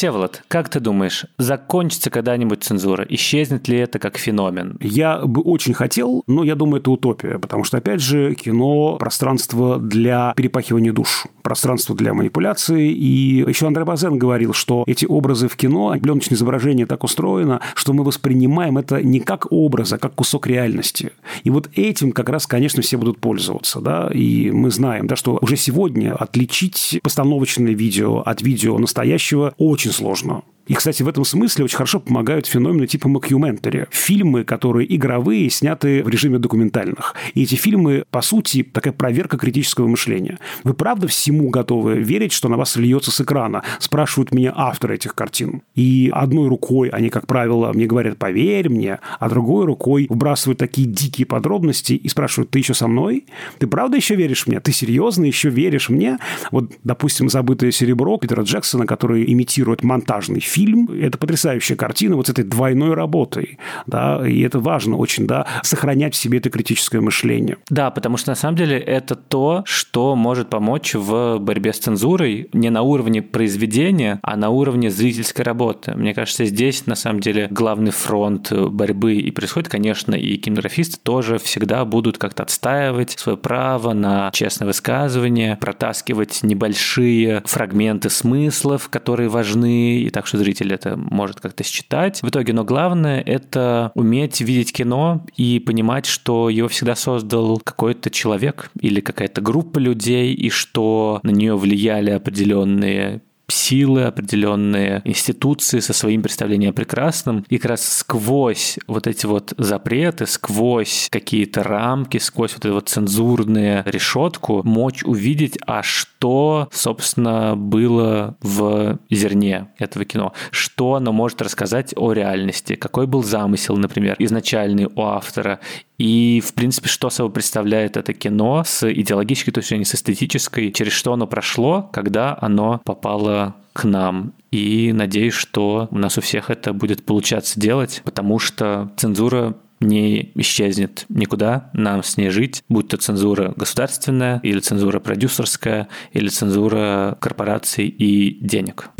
Всеволод, как ты думаешь, закончится когда-нибудь цензура? Исчезнет ли это как феномен? Я бы очень хотел, но я думаю, это утопия, потому что, опять же, кино – пространство для перепахивания душ, пространство для манипуляции. И еще Андрей Базен говорил, что эти образы в кино, пленочное изображение так устроено, что мы воспринимаем это не как образ, а как кусок реальности. И вот этим как раз, конечно, все будут пользоваться. Да? И мы знаем, да, что уже сегодня отличить постановочное видео от видео настоящего очень очень сложно. И, кстати, в этом смысле очень хорошо помогают феномены типа мокюментари. Фильмы, которые игровые, сняты в режиме документальных. И эти фильмы, по сути, такая проверка критического мышления. Вы правда всему готовы верить, что на вас льется с экрана? Спрашивают меня авторы этих картин. И одной рукой они, как правило, мне говорят, поверь мне, а другой рукой вбрасывают такие дикие подробности и спрашивают, ты еще со мной? Ты правда еще веришь мне? Ты серьезно еще веришь мне? Вот, допустим, «Забытое серебро» Питера Джексона, который имитирует монтажный фильм, фильм – это потрясающая картина вот с этой двойной работой. Да, и это важно очень, да, сохранять в себе это критическое мышление. Да, потому что на самом деле это то, что может помочь в борьбе с цензурой не на уровне произведения, а на уровне зрительской работы. Мне кажется, здесь на самом деле главный фронт борьбы и происходит, конечно, и кинематографисты тоже всегда будут как-то отстаивать свое право на честное высказывание, протаскивать небольшие фрагменты смыслов, которые важны, и так что зритель это может как-то считать. В итоге, но главное — это уметь видеть кино и понимать, что его всегда создал какой-то человек или какая-то группа людей, и что на нее влияли определенные силы, определенные институции со своим представлением о прекрасном. И как раз сквозь вот эти вот запреты, сквозь какие-то рамки, сквозь вот эту вот цензурную решетку мочь увидеть, а что, собственно, было в зерне этого кино. Что оно может рассказать о реальности, какой был замысел, например, изначальный у автора, и, в принципе, что собой представляет это кино с идеологической точки зрения, с эстетической, через что оно прошло, когда оно попало к нам. И надеюсь, что у нас у всех это будет получаться делать, потому что цензура не исчезнет никуда, нам с ней жить, будь то цензура государственная, или цензура продюсерская, или цензура корпораций и денег.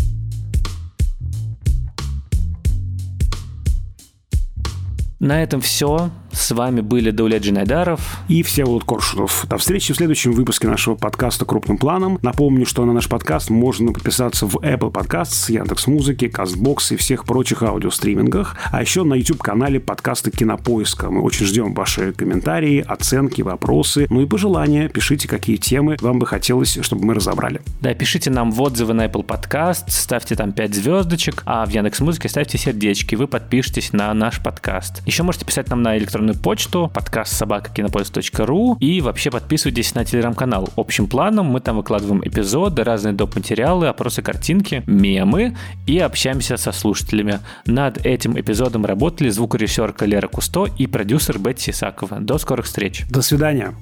На этом все. С вами были Даулет Джинайдаров и Всеволод Коршунов. До встречи в следующем выпуске нашего подкаста «Крупным планом». Напомню, что на наш подкаст можно подписаться в Apple Podcasts, Яндекс.Музыке, Castbox и всех прочих аудиостримингах, а еще на YouTube-канале подкаста «Кинопоиска». Мы очень ждем ваши комментарии, оценки, вопросы, ну и пожелания. Пишите, какие темы вам бы хотелось, чтобы мы разобрали. Да, пишите нам в отзывы на Apple Podcast, ставьте там 5 звездочек, а в Яндекс.Музыке ставьте сердечки, вы подпишитесь на наш подкаст. Еще можете писать нам на электронную электронную почту, подкаст собакакинопоиск.ру и вообще подписывайтесь на телеграм-канал. Общим планом мы там выкладываем эпизоды, разные доп. материалы, опросы, картинки, мемы и общаемся со слушателями. Над этим эпизодом работали звукорежиссерка Лера Кусто и продюсер Бетти Исакова. До скорых встреч. До свидания.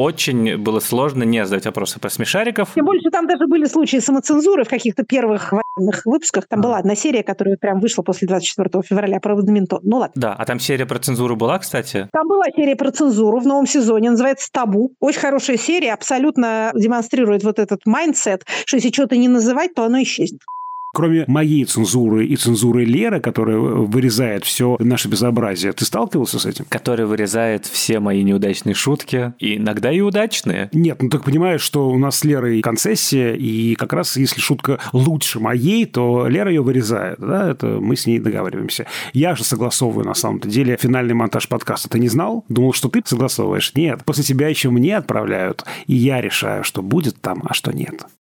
Очень было сложно не задать вопросы про смешариков. Тем более, что там даже были случаи самоцензуры в каких-то первых военных выпусках. Там была одна серия, которая прям вышла после 24 февраля про бадминтон. Ну ладно. Да, а там серия про цензуру была, кстати? Там была серия про цензуру в новом сезоне, называется «Табу». Очень хорошая серия, абсолютно демонстрирует вот этот mindset, что если что-то не называть, то оно исчезнет. Кроме моей цензуры и цензуры Леры, которая вырезает все наше безобразие, ты сталкивался с этим? Которая вырезает все мои неудачные шутки, и иногда и удачные. Нет, ну так понимаешь, что у нас с Лерой концессия, и как раз если шутка лучше моей, то Лера ее вырезает, да, это мы с ней договариваемся. Я же согласовываю на самом-то деле финальный монтаж подкаста. Ты не знал? Думал, что ты согласовываешь? Нет. После тебя еще мне отправляют, и я решаю, что будет там, а что нет.